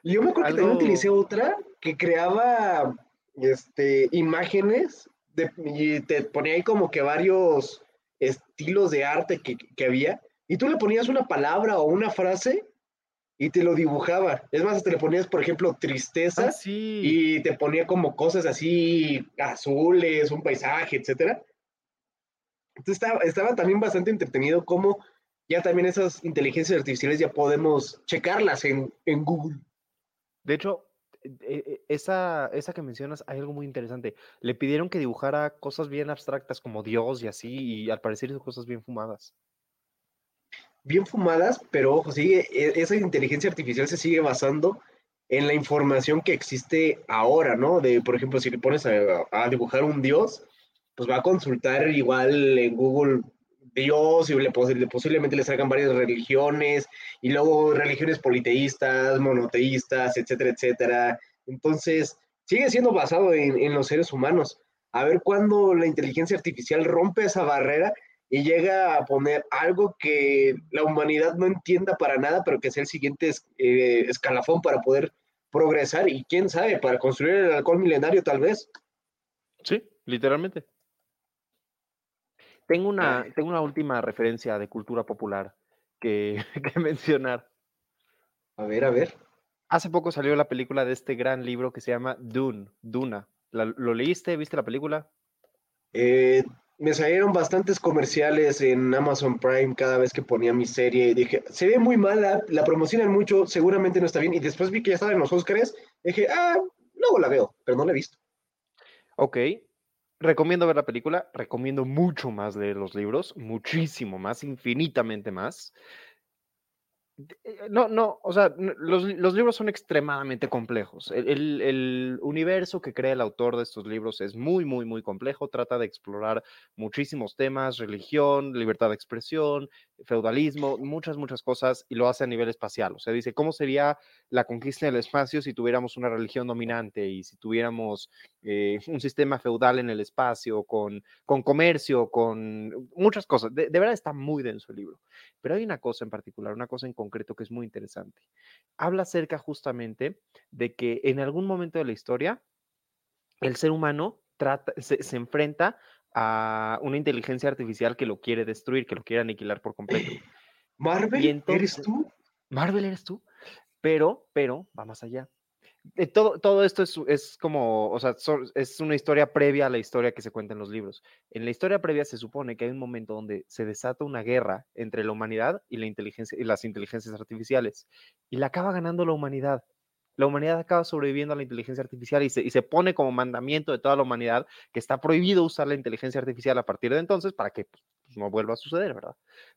Yo me acuerdo que también utilicé otra que creaba este, imágenes de- y te ponía ahí como que varios estilos de arte que, que había, y tú le ponías una palabra o una frase y te lo dibujaba. Es más, te le ponías, por ejemplo, tristeza Ah, sí. y te ponía como cosas así azules, un paisaje, etcétera. Entonces estaba, estaba también bastante entretenido cómo ya también esas inteligencias artificiales ya podemos checarlas en, en Google. De hecho, eh, eh, esa, esa que mencionas, hay algo muy interesante. Le pidieron que dibujara cosas bien abstractas como Dios y así, y al parecer hizo cosas bien fumadas. Bien fumadas, pero ojo, sigue, e- esa inteligencia artificial se sigue basando en la información que existe ahora, ¿no? De, por ejemplo, si le pones a, dibujar un dios, pues va a consultar igual en Google Dios y le, pos- le- posiblemente le salgan varias religiones y luego religiones politeístas, monoteístas, etcétera, etcétera. Entonces, sigue siendo basado en, en los seres humanos. A ver cuándo la inteligencia artificial rompe esa barrera y llega a poner algo que la humanidad no entienda para nada, pero que sea el siguiente eh, escalafón para poder progresar y quién sabe, para construir el alcohol milenario tal vez. Sí, literalmente. Tengo una, tengo una última referencia de cultura popular que, [LAUGHS] que mencionar. A ver, a ver. Hace poco salió la película de este gran libro que se llama Dune, Duna. ¿La- ¿Lo leíste? ¿Viste la película? Eh, me salieron bastantes comerciales en Amazon Prime cada vez que ponía mi serie y dije, se ve muy mala, la promocionan mucho, seguramente no está bien. Y después vi que ya estaba en los Oscars, dije, ah, luego la veo, pero no la he visto. Ok. Recomiendo ver la película, recomiendo mucho más leer los libros, muchísimo más, infinitamente más. Eh, No, no, o sea, los, los libros son extremadamente complejos. El, el- el universo que crea el autor de estos libros es muy, muy, muy complejo. Trata de explorar muchísimos temas, religión, libertad de expresión, feudalismo, muchas, muchas cosas, y lo hace a nivel espacial. O sea, dice, ¿cómo sería la conquista del espacio si tuviéramos una religión dominante y si tuviéramos eh, un sistema feudal en el espacio, con, con comercio, con muchas cosas? De, de verdad está muy denso el libro. Pero hay una cosa en particular, una cosa en concreto que es muy interesante. Habla acerca justamente de que en algún momento de la historia el ser humano trata, se, se enfrenta a una inteligencia artificial que lo quiere destruir, que lo quiere aniquilar por completo. [GASPS] Marvel, entonces- ¿eres tú? Marvel eres tú, pero, pero, va más allá. Eh, todo, todo esto es, es como, o sea, so- es una historia previa a la historia que se cuenta en los libros. En la historia previa se supone que hay un momento donde se desata una guerra entre la humanidad y, la inteligencia, y las inteligencias artificiales, y la acaba ganando la humanidad. La humanidad acaba sobreviviendo a la inteligencia artificial y se, y se pone como mandamiento de toda la humanidad que está prohibido usar la inteligencia artificial a partir de entonces para que pues, no vuelva a suceder, ¿verdad?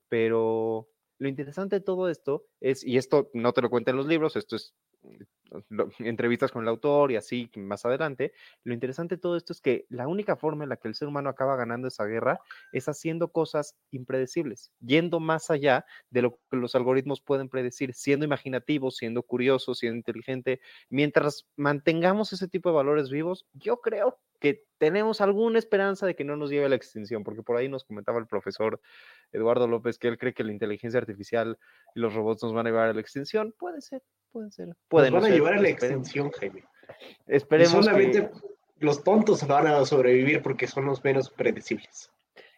Pero lo interesante de todo esto es, y esto no te lo cuento en los libros, esto es mm, [LAUGHS] entrevistas con el autor y así más adelante, lo interesante de todo esto es que la única forma en la que el ser humano acaba ganando esa guerra es haciendo cosas impredecibles, yendo más allá de lo que los algoritmos pueden predecir, siendo imaginativo, siendo curioso, siendo inteligente. Mientras mantengamos ese tipo de valores vivos, yo creo que tenemos alguna esperanza de que no nos lleve a la extinción, porque por ahí nos comentaba el profesor Eduardo López que él cree que la inteligencia artificial y los robots nos van a llevar a la extinción. Puede ser, puede ser. Puede Nos no van a ser, llevar a la esperemos- extinción, Jaime. Y Esperemos que- solamente los tontos van a sobrevivir porque son los menos predecibles.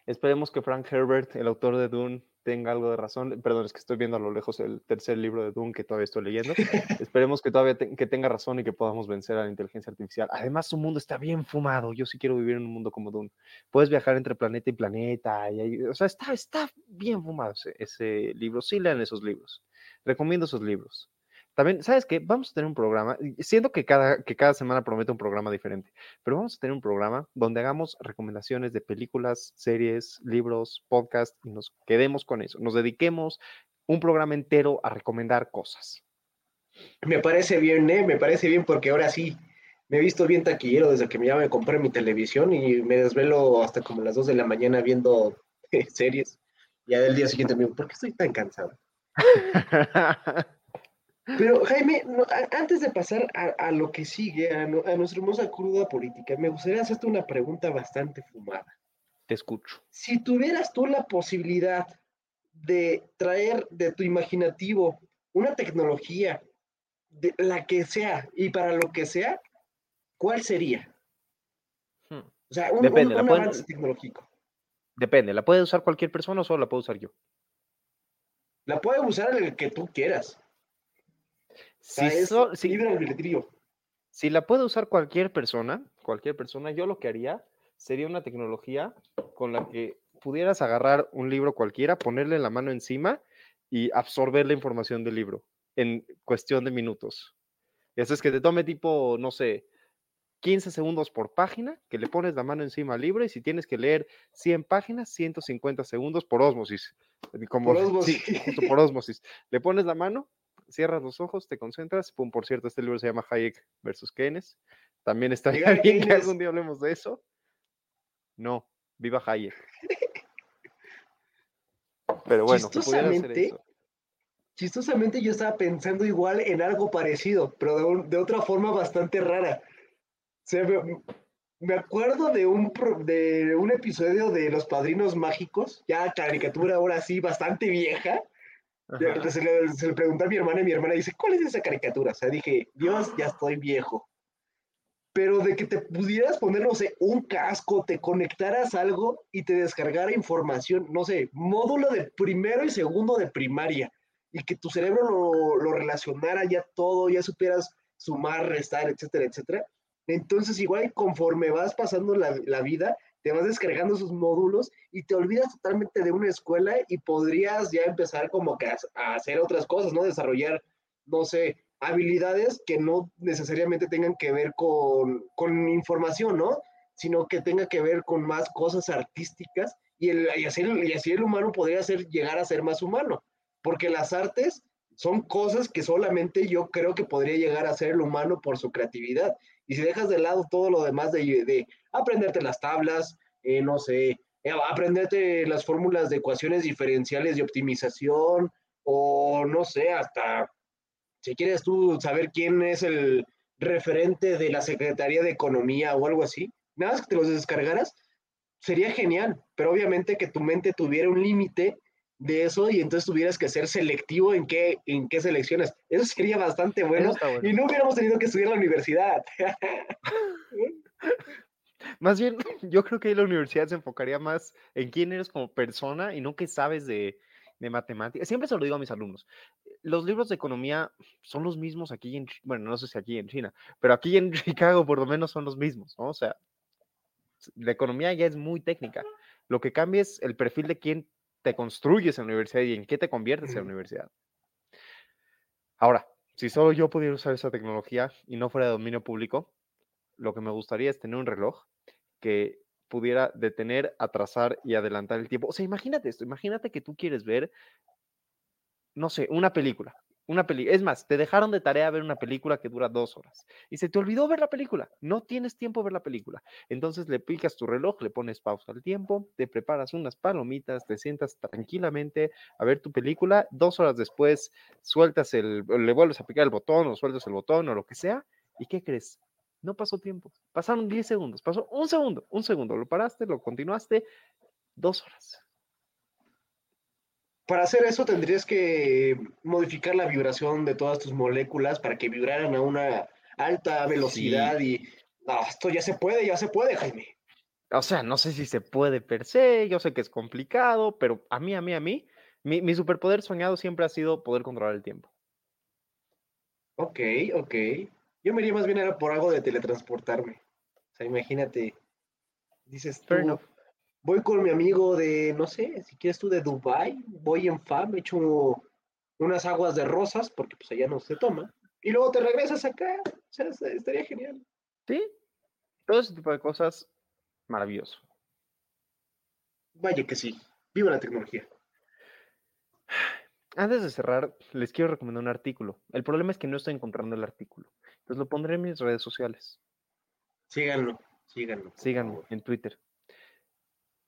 Esperemos que Frank Herbert, el autor de Dune, tenga algo de razón. Perdón, es que estoy viendo a lo lejos el tercer libro de Dune que todavía estoy leyendo. [LAUGHS] Esperemos que todavía te- que tenga razón y que podamos vencer a la inteligencia artificial. Además, su mundo está bien fumado. Yo sí quiero vivir en un mundo como Dune. Puedes viajar entre planeta y planeta. Y hay- o sea, está, está bien fumado ese, ese libro. Sí lean esos libros. Recomiendo esos libros. También, ¿sabes qué? Vamos a tener un programa, y siento que cada, que cada semana promete un programa diferente, pero vamos a tener un programa donde hagamos recomendaciones de películas, series, libros, podcast y nos quedemos con eso. Nos dediquemos un programa entero a recomendar cosas. Me parece bien, ¿eh? Me parece bien porque ahora sí me he visto bien taquillero desde que ya me compré mi televisión y me desvelo hasta como las 2 de la mañana viendo series. Ya del día siguiente me digo, ¿por qué estoy tan cansado? [LAUGHS] Pero Jaime, no, a- antes de pasar a, a lo que sigue, a, nu- a nuestra hermosa cruda política, me gustaría hacerte una pregunta bastante fumada. Te escucho. Si tuvieras tú la posibilidad de traer de tu imaginativo una tecnología, de la que sea y para lo que sea, ¿cuál sería? Hmm. O sea, un, Depende, un- la pueden- avance tecnológico. Depende, ¿la puede usar cualquier persona o solo la puedo usar yo? La puede usar el que tú quieras. Si, so- si- la puede usar cualquier persona, cualquier persona, yo lo que haría sería una tecnología con la que pudieras agarrar un libro cualquiera, ponerle la mano encima y absorber la información del libro en cuestión de minutos. Eso es que te tome tipo, no sé, 15 segundos por página, que le pones la mano encima al libro y si tienes que leer 100 páginas, 150 segundos por ósmosis. y Como, Por [LAUGHS] sí, ósmosis. Le pones la mano, cierras los ojos, te concentras. Pum, por cierto, este libro se llama Hayek versus Keynes. También estaría bien que algún día hablemos de eso. No, viva Hayek. Pero bueno, Chistosamente, eso. Chistosamente yo estaba pensando igual en algo parecido, pero de, un- de otra forma bastante rara. O sea, me, me acuerdo de un, de un episodio de Los Padrinos Mágicos, ya caricatura ahora sí, bastante vieja. Se le, se le pregunté a mi hermana y mi hermana dice, ¿cuál es esa caricatura? O sea, dije, Dios, ya estoy viejo. Pero de que te pudieras poner, no sé, un casco, te conectaras a algo y te descargara información, no sé, módulo de primero y segundo de primaria, y que tu cerebro lo, lo relacionara ya todo, ya supieras sumar, restar, etcétera, etcétera. Entonces, igual conforme vas pasando la, la vida, te vas descargando esos módulos y te olvidas totalmente de una escuela y podrías ya empezar como que a, a hacer otras cosas, ¿no? Desarrollar, no sé, habilidades que no necesariamente tengan que ver con, con información, ¿no? Sino que tenga que ver con más cosas artísticas y, el, y, así, y así el humano podría ser, llegar a ser más humano, porque las artes son cosas que solamente yo creo que podría llegar a ser el humano por su creatividad. Y si dejas de lado todo lo demás de, de aprenderte las tablas, eh, no sé, eh, aprenderte las fórmulas de ecuaciones diferenciales de optimización, o no sé, hasta si quieres tú saber quién es el referente de la Secretaría de Economía o algo así, nada más que te los descargaras, sería genial, pero obviamente que tu mente tuviera un límite de eso y entonces tuvieras que ser selectivo en qué, en qué selecciones. Eso sería bastante bueno, bueno. y no hubiéramos tenido que estudiar la universidad. [LAUGHS] Más bien, [LAUGHS] yo creo que la universidad se enfocaría más en quién eres como persona y no qué sabes de, de matemáticas. Siempre se lo digo a mis alumnos. Los libros de economía son los mismos aquí en, bueno, no sé si aquí en China, pero aquí en [LAUGHS] Chicago por lo menos son los mismos, ¿no? O sea, la economía ya es muy técnica. Lo que cambia es el perfil de quién te construyes en la universidad y en qué te conviertes en la universidad. Ahora, si solo yo pudiera usar esa tecnología y no fuera de dominio público, lo que me gustaría es tener un reloj que pudiera detener, atrasar y adelantar el tiempo. O sea, imagínate esto, imagínate que tú quieres ver, no sé, una película. Una peli es más, te dejaron de tarea ver una película que dura dos horas y se te olvidó ver la película. No tienes tiempo de ver la película. Entonces le picas tu reloj, le pones pausa al tiempo, te preparas unas palomitas, te sientas tranquilamente a ver tu película. Dos horas después sueltas el, le vuelves a picar el botón o sueltas el botón o lo que sea. ¿Y qué crees? No pasó tiempo. Pasaron 10 segundos. Pasó un segundo, un segundo. Lo paraste, lo continuaste. Dos horas. Para hacer eso tendrías que modificar la vibración de todas tus moléculas para que vibraran a una alta velocidad y... No, esto ya se puede, ya se puede, Jaime. O sea, no sé si se puede per se, yo sé que es complicado, pero a mí, a mí, a mí, mi, mi superpoder soñado siempre ha sido poder controlar el tiempo. Ok, ok. Yo me iría más bien era por algo de teletransportarme. O sea, imagínate, dices tú. Voy con mi amigo de, no sé, si quieres tú de Dubai, voy en FAM, echo unas aguas de rosas, porque pues allá no se toma, y luego te regresas acá. O sea, es- estaría genial. Sí, todo ese tipo de cosas, maravilloso. Vaya que sí. Viva la tecnología. [SIGHS] Antes de cerrar, les quiero recomendar un artículo. El problema es que no estoy encontrando el artículo. Entonces lo pondré en mis redes sociales. Síganlo, síganlo. favor. en Twitter.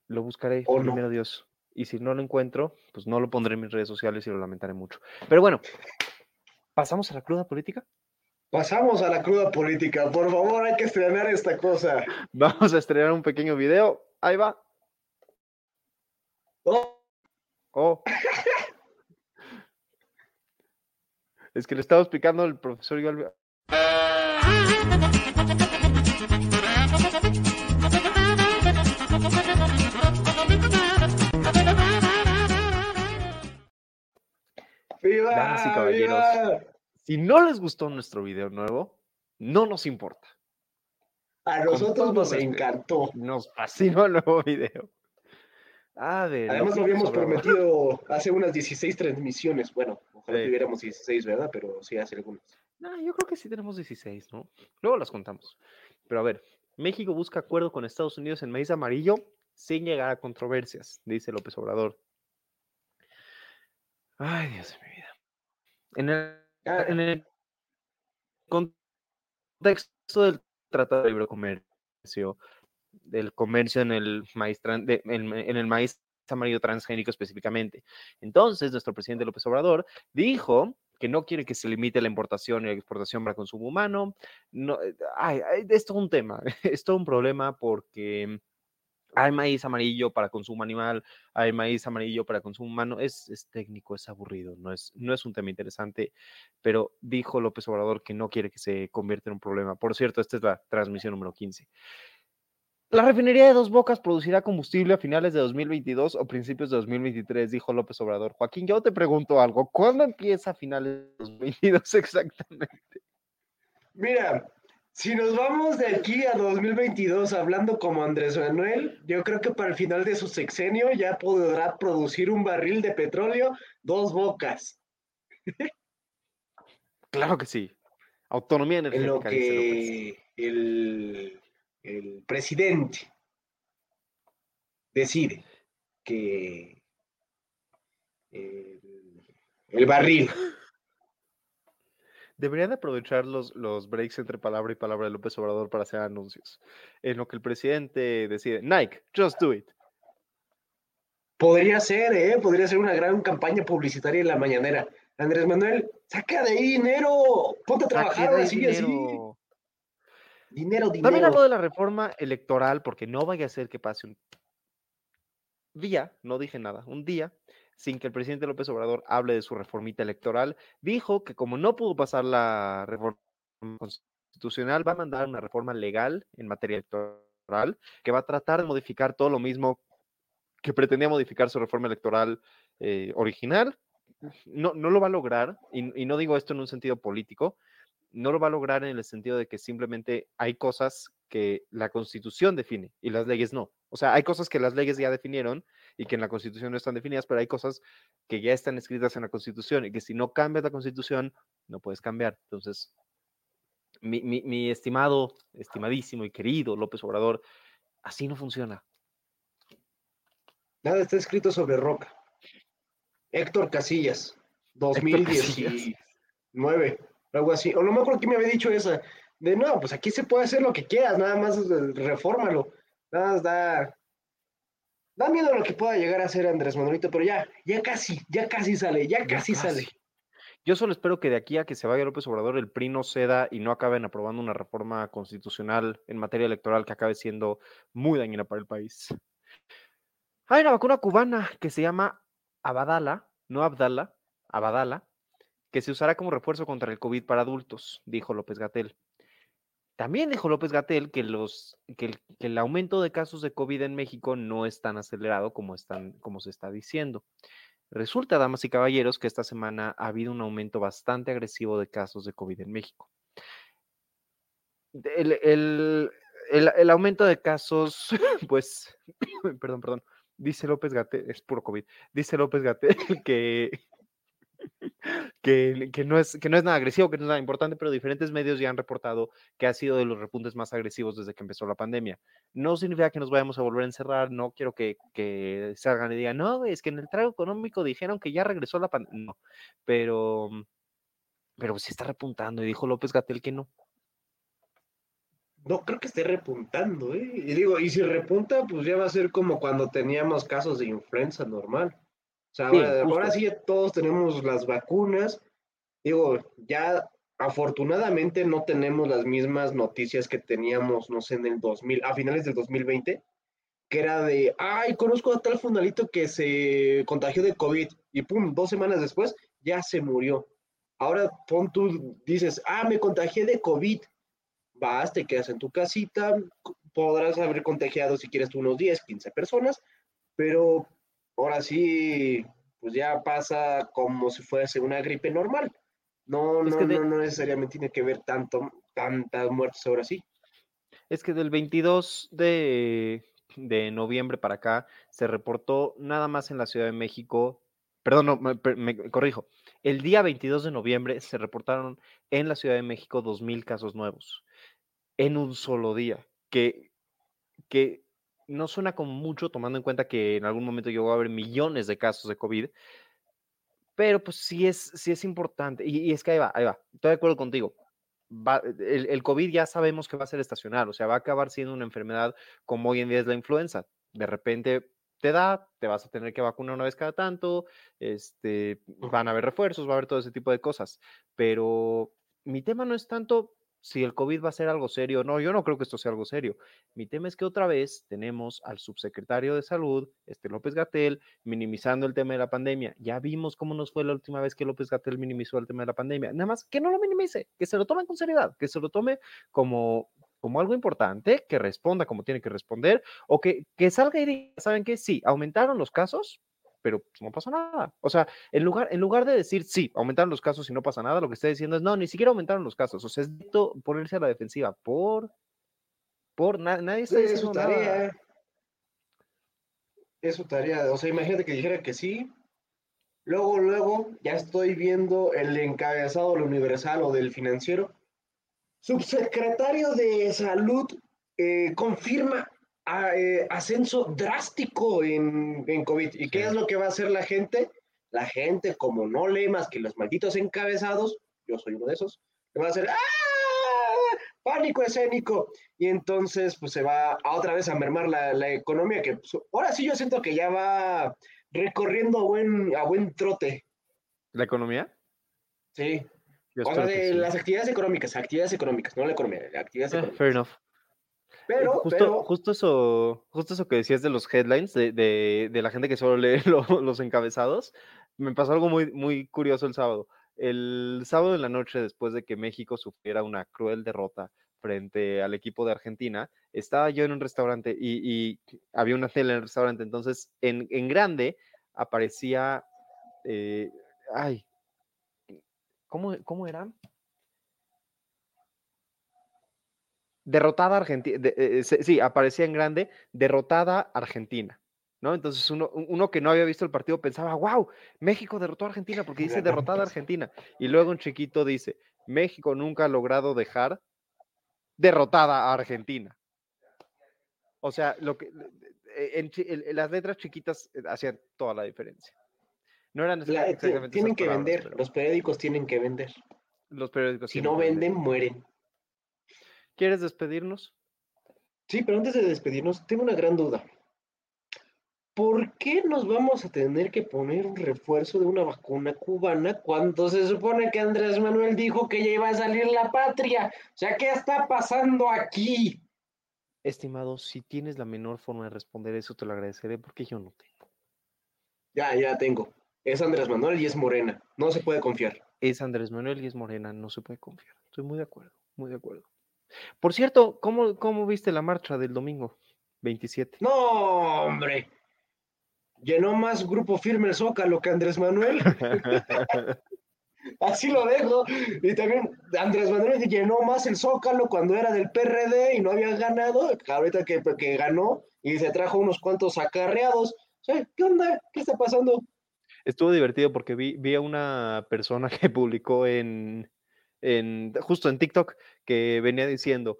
Lo buscaré, O no. primero Dios. Y si no lo encuentro, pues no lo pondré en mis redes sociales y lo lamentaré mucho. Pero bueno, ¿pasamos a la cruda política? Pasamos a la cruda política. Por favor, hay que estrenar esta cosa. [LAUGHS] Vamos a estrenar un pequeño video. Ahí va. Oh, Oh. Es que le estaba explicando al profesor Igual. Damas y ¡Ah, caballeros, si no les gustó nuestro video nuevo, no nos importa. A nosotros nos encantó. Nos fascinó el nuevo video. A ver. Además lo habíamos prometido hace unas 16 transmisiones. Bueno, ojalá Sí. tuviéramos 16, ¿verdad? Pero sí hace algunas. No, yo creo que sí tenemos 16, ¿no? Luego las contamos. Pero a ver, México busca acuerdo con Estados Unidos en maíz amarillo sin llegar a controversias, dice López Obrador. Ay, Dios vida. En el, en el contexto del Tratado de Libre Comercio, del comercio en el maíz, de- en, en el maíz amarillo transgénico específicamente. Entonces, nuestro presidente López Obrador dijo que no quiere que se limite la importación y la exportación para consumo humano. No, eh, ay, ay, es todo un tema, [LAUGHS] es todo un problema porque hay maíz amarillo para consumo animal, hay maíz amarillo para consumo humano. Es, es técnico, es aburrido, no es, no es un tema interesante, pero dijo López Obrador que no quiere que se convierta en un problema. Por cierto, esta es la transmisión número 15. La refinería de Dos Bocas producirá combustible a finales de 2022 o principios de 2023, dijo López Obrador. Joaquín, yo te pregunto algo. ¿Cuándo empieza a finales de 2022 [LAUGHS] exactamente? Mira, si nos vamos de aquí a 2022 hablando como Andrés Manuel, yo creo que para el final de su sexenio ya podrá producir un barril de petróleo dos bocas. Claro que sí. Autonomía En lo energética, dice López. que el, el presidente decide que el, el barril Deberían de aprovechar los, los breaks entre palabra y palabra de López Obrador para hacer anuncios. En lo que el presidente decide, Nike, just do it. Podría ser, ¿eh? Podría ser una gran campaña publicitaria en la mañanera. Andrés Manuel, saca de ahí dinero, ponte a trabajar, sigue así. dinero. Dinero, También habló de la reforma electoral, porque no vaya a ser que pase un día, no dije nada, un día, sin que el presidente López Obrador hable de su reformita electoral. Dijo que como no pudo pasar la reforma constitucional, va a mandar una reforma legal en materia electoral, que va a tratar de modificar todo lo mismo que pretendía modificar su reforma electoral eh, original. No, no lo va a lograr, y, y no digo esto en un sentido político, no lo va a lograr en el sentido de que simplemente hay cosas que la constitución define y las leyes no. O sea, hay cosas que las leyes ya definieron y que en la constitución no están definidas, pero hay cosas que ya están escritas en la constitución y que si no cambias la constitución, no puedes cambiar. Entonces, mi, mi- mi estimado, estimadísimo y querido López Obrador, así no funciona. Nada está escrito sobre roca. Héctor Casillas, Casillas. 2019, algo así. O no me acuerdo quién me había dicho esa. De no, pues aquí se puede hacer lo que quieras, nada más eh, refórmalo. Nada más da. Da miedo lo que pueda llegar a ser Andrés Manuelito, pero ya, ya casi, ya casi sale, ya Ya casi sale. casi. Yo solo espero que de aquí a que se vaya López Obrador, el PRI no ceda y no acaben aprobando una reforma constitucional en materia electoral que acabe siendo muy dañina para el país. Hay una vacuna cubana que se llama Abadala, no Abdala, Abadala, que se usará como refuerzo contra el COVID para adultos, dijo López Gatel. También dijo López Gatel que, que, el, que el aumento de casos de COVID en México no es tan acelerado como, están, como se está diciendo. Resulta, damas y caballeros, que esta semana ha habido un aumento bastante agresivo de casos de COVID en México. El, el- el- el aumento de casos, [LAUGHS] pues, [COUGHS] perdón, perdón, dice López Gatel, es puro COVID, dice López Gatel [LAUGHS] que, que, no es, que no es nada agresivo, que no es nada importante, pero diferentes medios ya han reportado que ha sido de los repuntes más agresivos desde que empezó la pandemia. No significa que nos vayamos a volver a encerrar, no quiero que, que salgan y digan, no, es que en el trago económico dijeron que ya regresó la pandemia. No, pero, pero sí está repuntando y dijo López Gatel que no. No creo que esté repuntando, ¿eh? Y digo, y si repunta, pues ya va a ser como cuando teníamos casos de influenza normal. O sea, Sí, ahora, sí todos tenemos las vacunas. Digo, ya afortunadamente no tenemos las mismas noticias que teníamos, no sé, en el 2000, a finales del 2020, que era de, ay, conozco a tal fundalito que se contagió de COVID y pum, dos semanas después ya se murió. Ahora pon tú, dices, ah, me contagié de COVID vas, te quedas en tu casita, podrás haber contagiado si quieres tú unos 10, 15 personas, pero ahora sí, pues ya pasa como si fuese una gripe normal. No, Es no, de- no, no necesariamente tiene que ver tanto, tantas muertes ahora sí. Es que del 22 de, de noviembre para acá se reportó nada más en la Ciudad de México, perdón, no, me corrijo, el día 22 de noviembre se reportaron en la Ciudad de México 2.000 casos nuevos en un solo día, que, que no suena como mucho tomando en cuenta que en algún momento llegó a haber millones de casos de COVID, pero pues sí es, sí es importante. Y, y es que ahí va, ahí va. Estoy de acuerdo contigo. Va, el, el COVID ya sabemos que va a ser estacional, o sea, va a acabar siendo una enfermedad como hoy en día es la influenza. De repente te da, te vas a tener que vacunar una vez cada tanto, este, van a haber refuerzos, va a haber todo ese tipo de cosas. Pero mi tema no es tanto si el COVID va a ser algo serio o no, yo no creo que esto sea algo serio. Mi tema es que otra vez tenemos al subsecretario de Salud, este López Gatel, minimizando el tema de la pandemia. Ya vimos cómo nos fue la última vez que López Gatel minimizó el tema de la pandemia. Nada más que no lo minimice, que se lo tome con seriedad, que se lo tome como, como algo importante, que responda como tiene que responder, o que, que salga y diga, ¿saben qué? Sí, aumentaron los casos, pero pues, no pasa nada. O sea, en lugar, en lugar de decir, sí, aumentaron los casos y no pasa nada, lo que está diciendo es, no, ni siquiera aumentaron los casos. O sea, es ponerse a la defensiva por... Por na- nadie está Es su diciendo nada. tarea. Es su tarea. O sea, imagínate que dijera que sí. Luego, luego, ya estoy viendo el encabezado del Universal o del Financiero. Subsecretario de Salud eh, confirma a- eh, ascenso drástico en, en COVID. ¿Y qué Sí. es lo que va a hacer la gente? La gente, como no lee más que los malditos encabezados, yo soy uno de esos, le va a hacer ¡Ah! pánico escénico. Y entonces, pues se va a otra vez a mermar la, la economía, que pues, ahora sí yo siento que ya va recorriendo a buen, a buen trote. ¿La economía? Sí. Yo O sea, que de sí. las actividades económicas, actividades económicas, no la economía, actividades Eh, económicas. fair enough. Pero, justo, pero, justo eso, justo eso que decías de los headlines, de, de- de la gente que solo lee [LAUGHS] lo- los encabezados, me pasó algo muy, muy curioso el sábado. El sábado en la noche, después de que México sufriera una cruel derrota frente al equipo de Argentina, estaba yo en un restaurante y, y había una tele en el restaurante, entonces en, en grande aparecía, eh, ay, ¿cómo, cómo era? Derrotada Argentina, sí, aparecía en grande, derrotada Argentina, ¿no? Entonces uno, uno que no había visto el partido pensaba, wow, México derrotó a Argentina porque dice derrotada Argentina. Y luego un chiquito dice, México nunca ha logrado dejar derrotada a Argentina. O sea, lo que, en, en, en las letras chiquitas eh, hacían toda la diferencia. No eran la, tienen que palabras, vender, pero los periódicos tienen que vender. los periódicos Si no venden, mueren. ¿Quieres despedirnos? Sí, pero antes de despedirnos, tengo una gran duda. ¿Por qué nos vamos a tener que poner un refuerzo de una vacuna cubana cuando se supone que Andrés Manuel dijo que ya iba a salir la patria? O sea, ¿qué está pasando aquí? Estimado, si tienes la menor forma de responder eso, te lo agradeceré porque yo no tengo. Ya, ya tengo. Es Andrés Manuel y es Morena. No se puede confiar. Es Andrés Manuel y es Morena, no se puede confiar. Estoy muy de acuerdo, muy de acuerdo. Por cierto, ¿cómo, cómo viste la marcha del domingo 27? No, hombre. Llenó más grupo firme el Zócalo que Andrés Manuel. [LAUGHS] Así lo dejo. Y también Andrés Manuel llenó más el Zócalo cuando era del PRD y no había ganado. Ahorita que, que ganó y se trajo unos cuantos acarreados. ¿Qué onda? ¿Qué está pasando? Estuvo divertido porque vi, vi a una persona [LAUGHS] que publicó en, en, justo en TikTok que venía diciendo,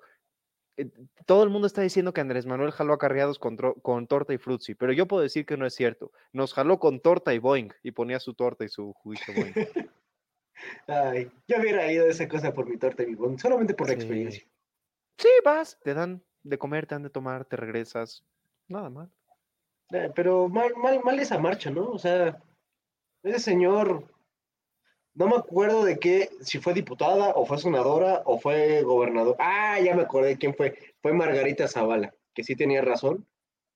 eh, todo el mundo está diciendo que Andrés Manuel jaló acarreados con, con, torta y frutzi, pero yo puedo decir que no es cierto. Nos jaló con torta y boing y ponía su torta y su juguito boing. [LAUGHS] Ay, yo hubiera ido esa cosa por mi torta y mi boing, solamente por la sí. experiencia. Sí, vas, te dan de comer, te dan de tomar, te regresas, nada mal. Eh, pero mal, mal, mal esa marcha, ¿no? O sea, ese señor, no me acuerdo de qué, si fue diputada o fue senadora o fue gobernador. Ah, ya me acordé de quién fue. Fue Margarita Zavala, que sí tenía razón.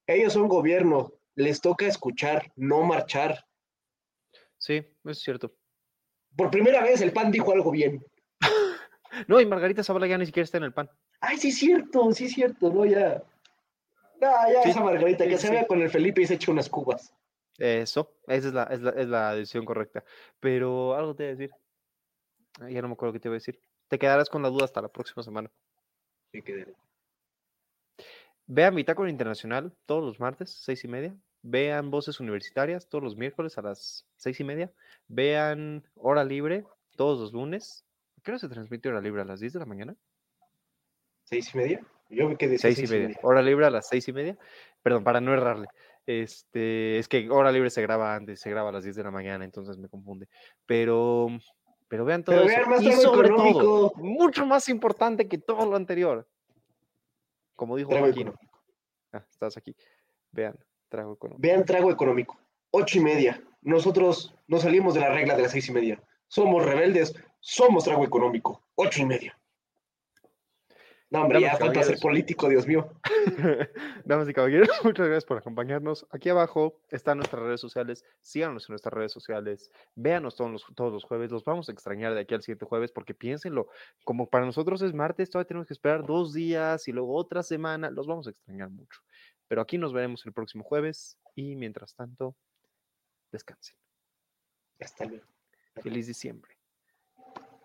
Ellos son gobierno, les toca escuchar, no marchar. Sí, es cierto. Por primera vez el PAN dijo algo bien. [LAUGHS] No, y Margarita Zavala ya ni siquiera está en el PAN. Ay, sí es cierto, sí es cierto, no, ya. No, ya Sí, esa Margarita, sí, que se vea con el Felipe y se eche unas cubas. Eso, esa es la, es la, es la decisión correcta. Pero algo te voy a decir. Ya no me acuerdo qué te iba a decir. Te quedarás con la duda hasta la próxima semana. Me quedé. Vean Bitácora Internacional todos los martes, seis y media. Vean Voces Universitarias todos los miércoles a las seis y media. Vean Hora Libre todos los lunes. ¿A ¿Qué hora se transmite Hora Libre? ¿A las 10 de la mañana? ¿Seis y media? Yo me quedé Seis y media. Hora Libre a las seis y media. Perdón, para no errarle. Este, es que Hora Libre se graba antes, se graba a las 10 de la mañana, entonces me confunde. Pero, pero vean todo Pero eso. vean más y sobre todo, mucho más importante que todo lo anterior. Como dijo Trago. Ah, estás aquí. Vean, trago económico. Vean trago económico. Ocho y media. Nosotros no salimos de la regla de las seis y media. Somos rebeldes, somos trago económico. Ocho y media. No, hombre, Damas ya falta ser político, Dios mío. [LAUGHS] Damas y caballeros, [LAUGHS] muchas gracias por acompañarnos. Aquí abajo están nuestras redes sociales. Síganos en nuestras redes sociales. Véanos todos los, todos los jueves. Los vamos a extrañar de aquí al siguiente jueves porque piénsenlo. Como para nosotros es martes, todavía tenemos que esperar dos días y luego otra semana. Los vamos a extrañar mucho. Pero aquí nos veremos el próximo jueves y mientras tanto, descansen. Hasta luego. Feliz diciembre.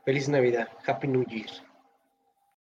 Feliz Navidad. Happy New Year.